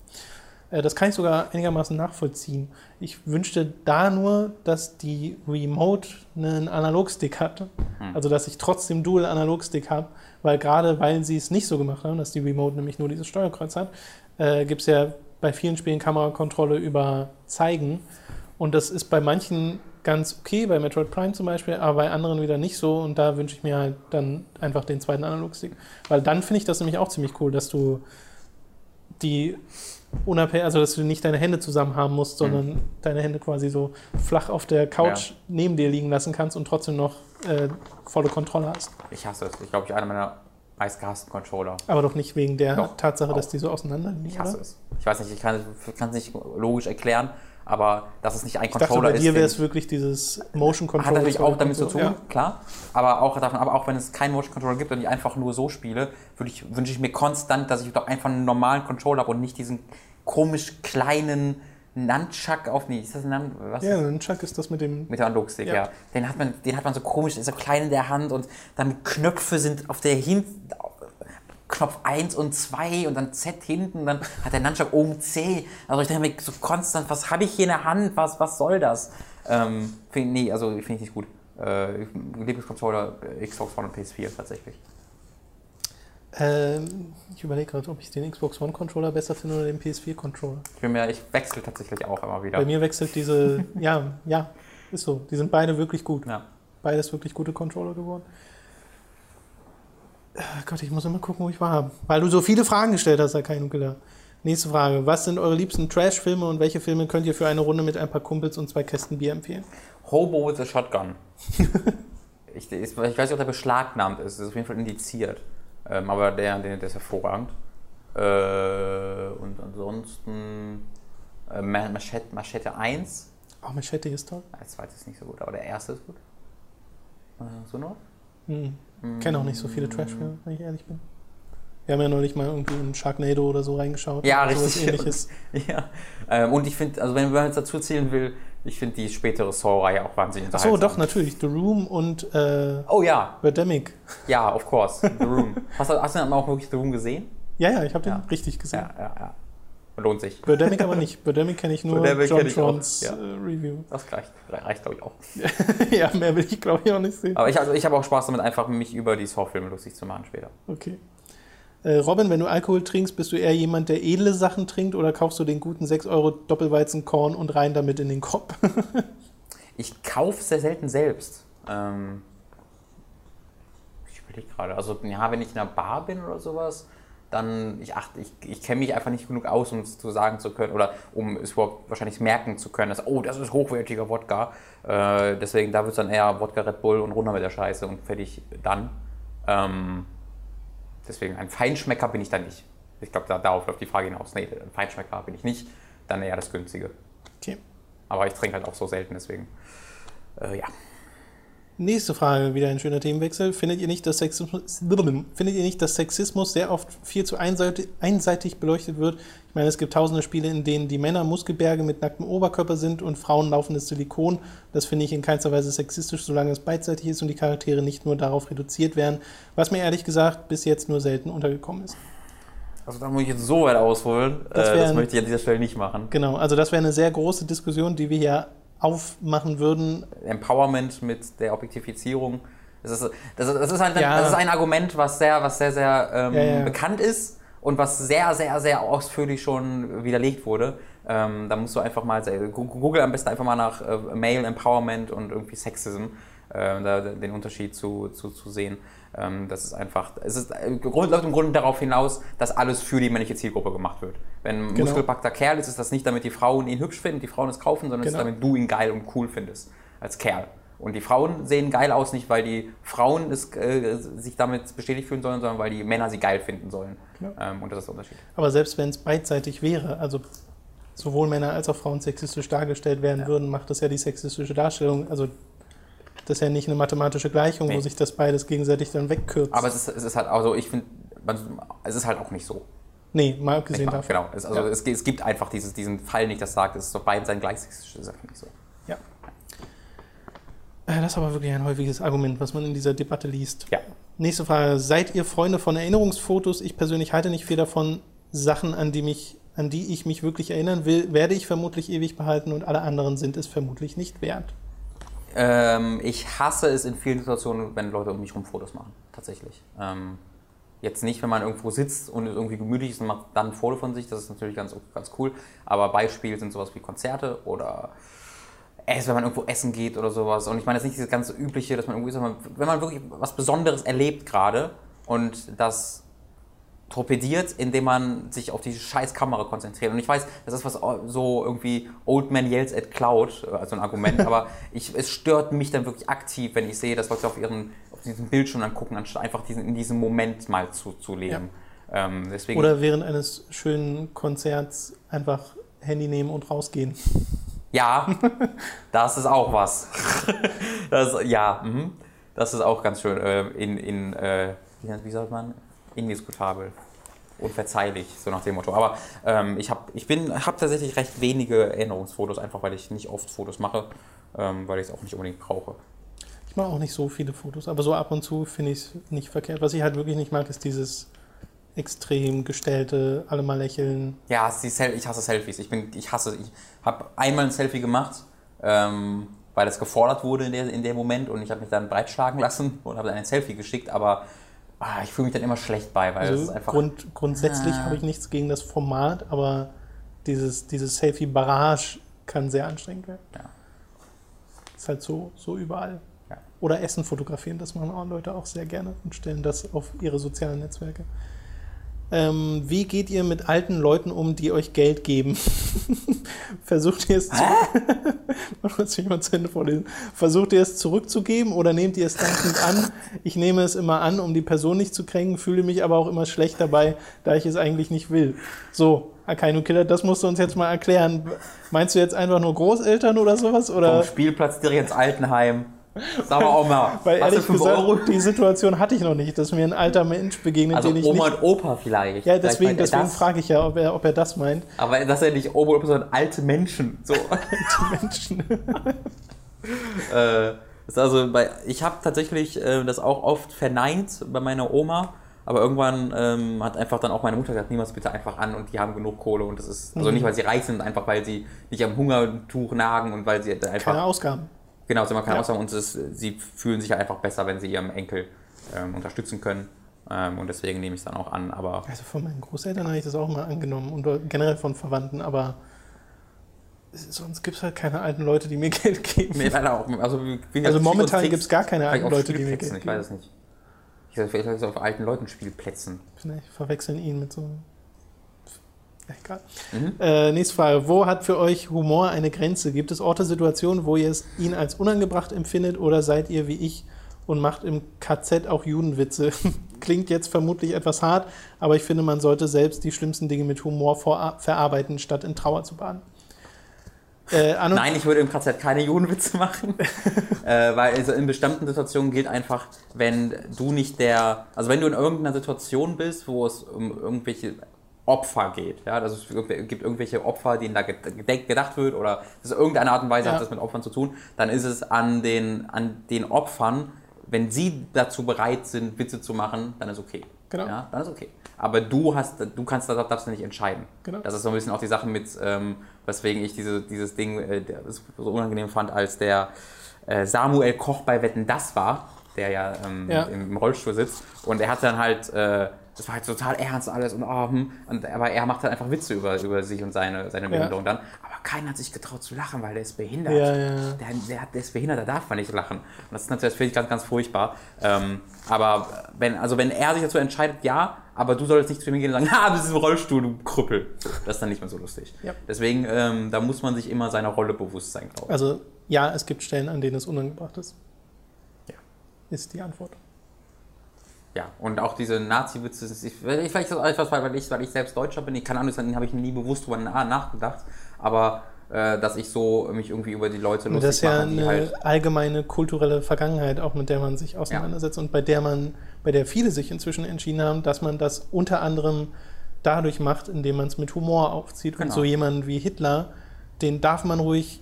Äh, das kann ich sogar einigermaßen nachvollziehen. Ich wünschte da nur, dass die Remote einen Analogstick hat. Also, dass ich trotzdem Dual Analogstick habe, weil gerade weil sie es nicht so gemacht haben, dass die Remote nämlich nur dieses Steuerkreuz hat, äh, gibt es ja bei vielen Spielen Kamerakontrolle über Zeigen. Und das ist bei manchen ganz okay, bei Metroid Prime zum Beispiel, aber bei anderen wieder nicht so. Und da wünsche ich mir halt dann einfach den zweiten Analogstick. Weil dann finde ich das nämlich auch ziemlich cool, dass du die unabhängig, also dass du nicht deine Hände zusammen haben musst, sondern deine Hände quasi so flach auf der Couch Ja. neben dir liegen lassen kannst und trotzdem noch äh, volle Kontrolle hast. Ich hasse es. Ich glaube, ich einer meiner meistgehassten Controller. Aber doch nicht wegen der Doch, Tatsache, dass auch. die so auseinander liegen. Ich hasse oder? es. Ich weiß nicht, ich kann es nicht logisch erklären, aber dass es nicht ein Ich dachte, Controller bei ist. dir wäre es wirklich dieses Motion Control. hat natürlich auch damit zu tun, Ja. klar. Aber auch davon, aber auch wenn es keinen Motion Controller gibt und ich einfach nur so spiele, ich, wünsche ich mir konstant, dass ich doch einfach einen normalen Controller habe und nicht diesen komisch kleinen Nunchuck auf. Nee, ist das ein Nun, was? Ja, ein Chuck ist das mit dem. Mit der Analogstick, Ja. ja. Den, hat man, den hat man so komisch, ist so klein in der Hand und dann Knöpfe sind auf der Hin Knopf 1 und 2 und dann Z hinten, dann hat der Nunchuck oben C. Also ich denke mir so konstant, was habe ich hier in der Hand? Was, was soll das? Ähm, find, nee, also finde ich nicht gut. Äh, Lieblingscontroller äh, Xbox One und PS4 tatsächlich. Ähm, ich überlege gerade, ob ich den Xbox One Controller besser finde oder den PS4 Controller. Ich bin mir, ich wechsle tatsächlich auch immer wieder. Bei mir wechselt diese. ja, ja, ist so. Die sind beide wirklich gut. Ja. Beides wirklich gute Controller geworden. Äh, Gott, ich muss immer gucken, wo ich war. Weil du so viele Fragen gestellt hast, Akai Nukela. Nächste Frage. Was sind eure liebsten Trash-Filme und welche Filme könnt ihr für eine Runde mit ein paar Kumpels und zwei Kästen Bier empfehlen? Hobo with a Shotgun. ich, ich weiß nicht, ob der beschlagnahmt ist. Das ist auf jeden Fall indiziert. Ähm, aber der, der, der ist hervorragend. Äh, und ansonsten äh, Ma- Machete, Machete 1. Oh, Machete ist toll. Als zweites ist nicht so gut, aber der erste ist gut. Äh, so noch? Hm. Kenne auch nicht so viele Trash-Filme, wenn ich ehrlich bin. Wir haben ja neulich mal irgendwie in Sharknado oder so reingeschaut. Ja, sowas richtig. Ähnliches. ja. Ähm, und ich finde, also wenn man jetzt dazu zählen will, ich finde die spätere Saw-Reihe auch wahnsinnig Achso, unterhaltsam. doch, natürlich. The Room und äh, Oh ja, Birdemic. ja, of course. The Room. hast, du, hast du denn auch wirklich The Room gesehen? Ja, ja, ich habe den Ja. richtig gesehen. Ja, ja, ja. Lohnt sich. Birdemic aber nicht. Birdemic kenne ich nur Birdemic John Trons ja. äh, Review. Das reicht, reicht glaube ich, auch. ja, mehr will ich glaube ich auch nicht sehen. Aber ich, also ich habe auch Spaß damit, einfach mich über die Saw-Filme lustig zu machen später. Okay. Äh, Robin, wenn du Alkohol trinkst, bist du eher jemand, der edle Sachen trinkt oder kaufst du den guten 6 Euro Doppelweizenkorn und rein damit in den Kopf? Ich kaufe sehr selten selbst. Ähm, ich überlege gerade. Also, ja, wenn ich in einer Bar bin oder sowas, dann, ich achte, ich, ich kenne mich einfach nicht genug aus, um es zu sagen zu können oder um es überhaupt wahrscheinlich merken zu können, dass, oh, das ist hochwertiger Wodka. Äh, deswegen, da wird es dann eher Wodka Red Bull und runter mit der Scheiße und fertig dann. Ähm, deswegen, ein Feinschmecker bin ich da nicht. Ich glaube, da, darauf läuft die Frage hinaus. Nee, ein Feinschmecker bin ich nicht. Dann eher das Günstige. Okay. Aber ich trinke halt auch so selten, deswegen. Äh, ja. Nächste Frage, wieder ein schöner Themenwechsel. Findet ihr nicht, dass Sexismus, findet ihr nicht, dass Sexismus sehr oft viel zu einseitig, einseitig beleuchtet wird? Ich meine, es gibt tausende Spiele, in denen die Männer Muskelberge mit nacktem Oberkörper sind und Frauen laufendes Silikon. Das finde ich in keinster Weise sexistisch, solange es beidseitig ist und die Charaktere nicht nur darauf reduziert werden, was mir ehrlich gesagt bis jetzt nur selten untergekommen ist. Also da muss ich jetzt so weit ausholen. Das Das, äh, das möchte ich an dieser Stelle nicht machen. Genau, also das wäre eine sehr große Diskussion, die wir hier aufmachen würden. Empowerment mit der Objektifizierung. Das ist, das ist, das ist, ein, Ja. das ist ein Argument, was sehr, was sehr, sehr ähm, Ja, ja. bekannt ist und was sehr, sehr, sehr ausführlich schon widerlegt wurde. Ähm, da musst du einfach mal, google am besten einfach mal nach äh, Male Empowerment und irgendwie Sexism, da, den Unterschied zu, zu, zu sehen. Ähm, das ist einfach, es ist, äh, läuft im Grunde darauf hinaus, dass alles für die männliche Zielgruppe gemacht wird. Wenn ein Genau. muskelpackter Kerl ist, ist das nicht, damit die Frauen ihn hübsch finden, die Frauen es kaufen, sondern es Genau. ist, damit du ihn geil und cool findest als Kerl. Und die Frauen sehen geil aus, nicht weil die Frauen es, äh, sich damit bestätigt fühlen sollen, sondern weil die Männer sie geil finden sollen. Genau. Ähm, und das ist der Unterschied. Aber selbst wenn es beidseitig wäre, also sowohl Männer als auch Frauen sexistisch dargestellt werden würden, macht das ja die sexistische Darstellung. Also das ist ja nicht eine mathematische Gleichung, wo Nee. sich das beides gegenseitig dann wegkürzt. Aber es ist, es ist halt, also ich finde, es ist halt auch nicht so. nee, mal abgesehen mal, davon. genau. Es, also Ja. es, es gibt einfach dieses, diesen Fall nicht, das sagt, es ist doch beiden sein gleich sexistisch, das ist einfach nicht so. Ja. Äh, Das ist aber wirklich ein häufiges Argument, was man in dieser Debatte liest. Ja. Nächste Frage. Seid ihr Freunde von Erinnerungsfotos? Ich persönlich halte nicht viel davon. Sachen, an die, mich, an die ich mich wirklich erinnern will, werde ich vermutlich ewig behalten und alle anderen sind es vermutlich nicht wert. Ähm, ich hasse es in vielen Situationen, wenn Leute um mich rum Fotos machen, tatsächlich. Ähm, jetzt nicht, wenn man irgendwo sitzt und irgendwie gemütlich ist und macht dann ein Foto von sich, das ist natürlich ganz, ganz cool. Aber Beispiel sind sowas wie Konzerte oder es, wenn man irgendwo essen geht oder sowas. Und ich meine, das ist nicht dieses ganze Übliche, dass man irgendwie, sondern wenn man wirklich was Besonderes erlebt gerade und das torpediert, indem man sich auf diese scheiß Kamera konzentriert. Und ich weiß, das ist was so irgendwie Old Man Yells at Cloud, also ein Argument, aber ich, es stört mich dann wirklich aktiv, wenn ich sehe, dass Leute auf, ihren, auf diesen Bildschirm angucken, anstatt einfach diesen, in diesem Moment mal zu, zu leben. Ähm, deswegen, Oder während eines schönen Konzerts einfach Handy nehmen und rausgehen. ja, das ist auch was. das, ja, mhm. das ist auch ganz schön äh, in, in äh, wie, wie sagt man, indiskutabel. Unverzeihlich, so nach dem Motto. Aber ähm, ich habe ich bin, hab tatsächlich recht wenige Erinnerungsfotos, einfach weil ich nicht oft Fotos mache, ähm, weil ich es auch nicht unbedingt brauche. Ich mache auch nicht so viele Fotos, aber so ab und zu finde ich es nicht verkehrt. Was ich halt wirklich nicht mag, ist dieses extrem gestellte, alle mal lächeln. Ja, es ich hasse Selfies. Ich, bin, ich hasse, ich habe einmal ein Selfie gemacht, ähm, weil das gefordert wurde in, der, in dem Moment und ich habe mich dann breitschlagen lassen und habe dann ein Selfie geschickt, aber ah, ich fühle mich dann immer schlecht bei, weil es Also ist einfach. Grund, grundsätzlich Ah. habe ich nichts gegen das Format, aber dieses, dieses Selfie-Barrage kann sehr anstrengend werden. Ja. Ist halt so, so überall. Ja. Oder Essen fotografieren, das machen auch Leute auch sehr gerne und stellen das auf ihre sozialen Netzwerke. Ähm, wie geht ihr mit alten Leuten um, die euch Geld geben? Versucht ihr es zu. Versucht ihr es zurückzugeben oder nehmt ihr es dankend an? Ich nehme es immer an, um die Person nicht zu kränken, fühle mich aber auch immer schlecht dabei, da ich es eigentlich nicht will. So, Akainu Killer, das musst du uns jetzt mal erklären. Meinst du jetzt einfach nur Großeltern oder sowas? Vom Oder? Spielplatz direkt ins Altenheim. Sag mal Oma, Weil was ehrlich für 5 gesagt, Euro? die Situation hatte ich noch nicht, dass mir ein alter Mensch begegnet, Also den ich Oma nicht... und Opa vielleicht. Ja, Vielleicht deswegen, er deswegen frage ich ja, ob er, ob er das meint. Aber das ist ja nicht Oma und Opa, sondern alte Menschen. So. Die Menschen. Äh, ist also bei, ich habe tatsächlich äh, das auch oft verneint bei meiner Oma, aber irgendwann ähm, hat einfach dann auch meine Mutter gesagt, niemals bitte einfach an und die haben genug Kohle und das ist, also Mhm. nicht weil sie reich sind, einfach weil sie nicht am Hungertuch nagen und weil sie da einfach, Keine Ausgaben. Genau, sie haben keine Ja. Ausgaben und es sie fühlen sich einfach besser, wenn sie ihrem Enkel ähm, unterstützen können ähm, und deswegen nehme ich es dann auch an, aber Also von meinen Großeltern habe ich das auch mal angenommen und generell von Verwandten, aber sonst gibt es halt keine alten Leute, die mir Geld geben. nee, leider auch, also, Also momentan gibt es gar keine alten Leute, die mir Geld ich weiß geben. es nicht. Ich sag, vielleicht auf alten Leuten Spielplätzen. Vielleicht verwechseln ihn mit so Egal. Mhm. Äh, nächste Frage. Wo hat für euch Humor eine Grenze? Gibt es Orte, Situationen, wo ihr es ihn als unangebracht empfindet oder seid ihr wie ich und macht im KZ auch Judenwitze? Klingt jetzt vermutlich etwas hart, aber ich finde, man sollte selbst die schlimmsten Dinge mit Humor verarbeiten, statt in Trauer zu baden. Äh, Nein, ich würde im KZ keine Judenwitze machen, äh, weil also in bestimmten Situationen gilt einfach, wenn du nicht der, also wenn du in irgendeiner Situation bist, wo es um irgendwelche Opfer geht, ja, dass es gibt irgendwelche Opfer, denen da ged- gedacht wird oder das irgendeine Art und Weise Ja. hat das mit Opfern zu tun, dann ist es an den, an den Opfern, wenn sie dazu bereit sind, Witze zu machen, dann ist okay. Genau. Ja, dann ist okay. Aber du hast, du kannst das darfst du nicht entscheiden. Genau. Das ist so ein bisschen auch die Sache mit, ähm, weswegen ich diese, dieses Ding äh, so unangenehm fand, als der äh, Samuel Koch bei Wetten das war, der ja, ähm, Ja. im Rollstuhl sitzt. Und er hat dann halt, äh, das war halt total ernst alles und, oh, hm, und aber er macht halt einfach Witze über, über sich und seine, seine Behinderung dann. Aber keiner hat sich getraut zu lachen, weil der ist behindert. Ja, ja. Der, der, der ist behindert, da darf man nicht lachen. Und das ist natürlich, das finde ich ganz, ganz furchtbar. Ähm, aber wenn, also wenn er sich dazu entscheidet, ja, aber du solltest nicht zu ihm gehen und sagen, ha, das ist im Rollstuhl, du Krüppel. Das ist dann nicht mehr so lustig. Ja. Deswegen, ähm, da muss man sich immer seiner Rolle bewusst sein, glaube ich. Also ja, es gibt Stellen, an denen es unangebracht ist. Ja. Ist die Antwort. Ja, und auch diese Nazi-Witze, ich, vielleicht ist das etwas, weil ich, weil ich selbst Deutscher bin, ich kann anders, dann habe ich nie bewusst drüber na- nachgedacht, aber äh, dass ich so mich irgendwie über die Leute Und lustig das ist ja mache, eine halt, allgemeine kulturelle Vergangenheit, auch mit der man sich auseinandersetzt und bei der man, bei der viele sich inzwischen entschieden haben, dass man das unter anderem dadurch macht, indem man es mit Humor aufzieht. Und Genau. so jemanden wie Hitler, den darf man ruhig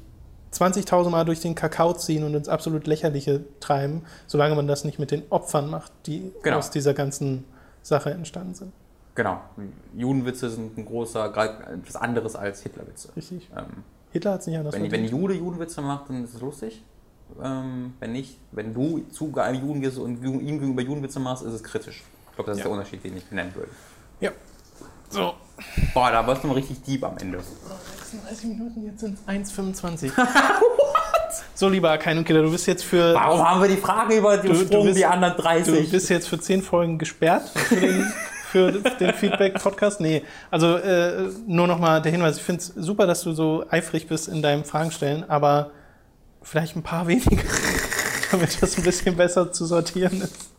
20.000 Mal durch den Kakao ziehen und ins absolut Lächerliche treiben, solange man das nicht mit den Opfern macht, die Genau. aus dieser ganzen Sache entstanden sind. genau, Judenwitze sind ein großer, etwas anderes als Hitlerwitze. Richtig. Ähm, Hitler hat es nicht anders wenn, wenn verdient. Jude Judenwitze macht, dann ist es lustig. Ähm, wenn nicht, wenn du zu einem Juden gehst und ihm gegenüber Judenwitze machst, ist es kritisch. Ich glaube, das ist Ja. der Unterschied, den ich benennen würde. Ja. So, Boah, da warst du mal richtig deep am Ende. 36 Minuten, jetzt sind es 1,25. so, lieber Akain und Killer, du bist jetzt für Warum haben wir die Frage über die Du- du Sprung, bist- die anderen Du 30? bist jetzt für zehn Folgen gesperrt für den, für den Feedback-Podcast. Nee, also äh, nur nochmal der Hinweis, ich finde es super, dass du so eifrig bist in deinem Fragen stellen, aber vielleicht ein paar weniger, damit das ein bisschen besser zu sortieren ist.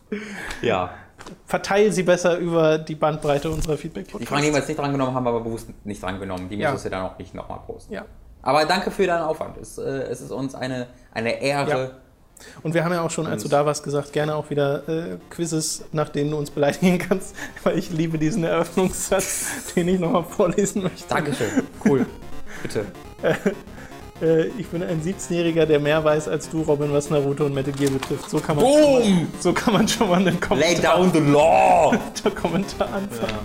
ja. Verteil sie besser über die Bandbreite unserer Die Fragen, die Feedback-Podcasts. wir jetzt nicht drangenommen haben, aber bewusst nicht drangenommen. Die Ja. müsstest du dann auch nicht nochmal posten. Ja. Aber danke für deinen Aufwand. Es, äh, es ist uns eine, eine Ehre. Ja. Und wir haben ja auch schon, als du da warst, gesagt, gerne auch wieder äh, Quizzes, nach denen du uns beleidigen kannst, weil ich liebe diesen Eröffnungssatz, den ich nochmal vorlesen möchte. Dankeschön. Cool. Bitte. Äh, ich bin ein 17-Jähriger, der mehr weiß als du, Robin, was Naruto und Metal Gear betrifft. So kann man, schon mal, Boom! so kann man schon mal einen Lay Kommentar, down the law! Kommentar anfangen.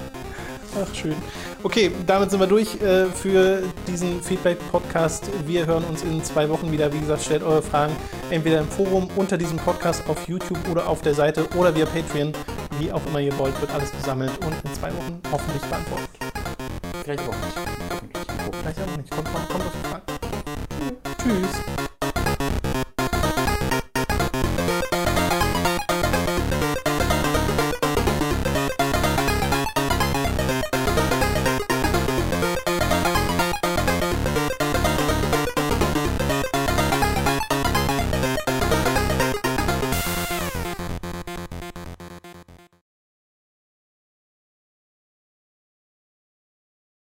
Ach, schön. Okay, damit sind wir durch äh, für diesen Feedback-Podcast. Wir hören uns in zwei Wochen wieder. Wie gesagt, stellt eure Fragen entweder im Forum unter diesem Podcast auf YouTube oder auf der Seite oder via Patreon. Wie auch immer ihr wollt, wird alles gesammelt und in zwei Wochen hoffentlich beantwortet. Vielleicht auch nicht. Vielleicht auch nicht. Kommt, kommt, kommt. Tschüss.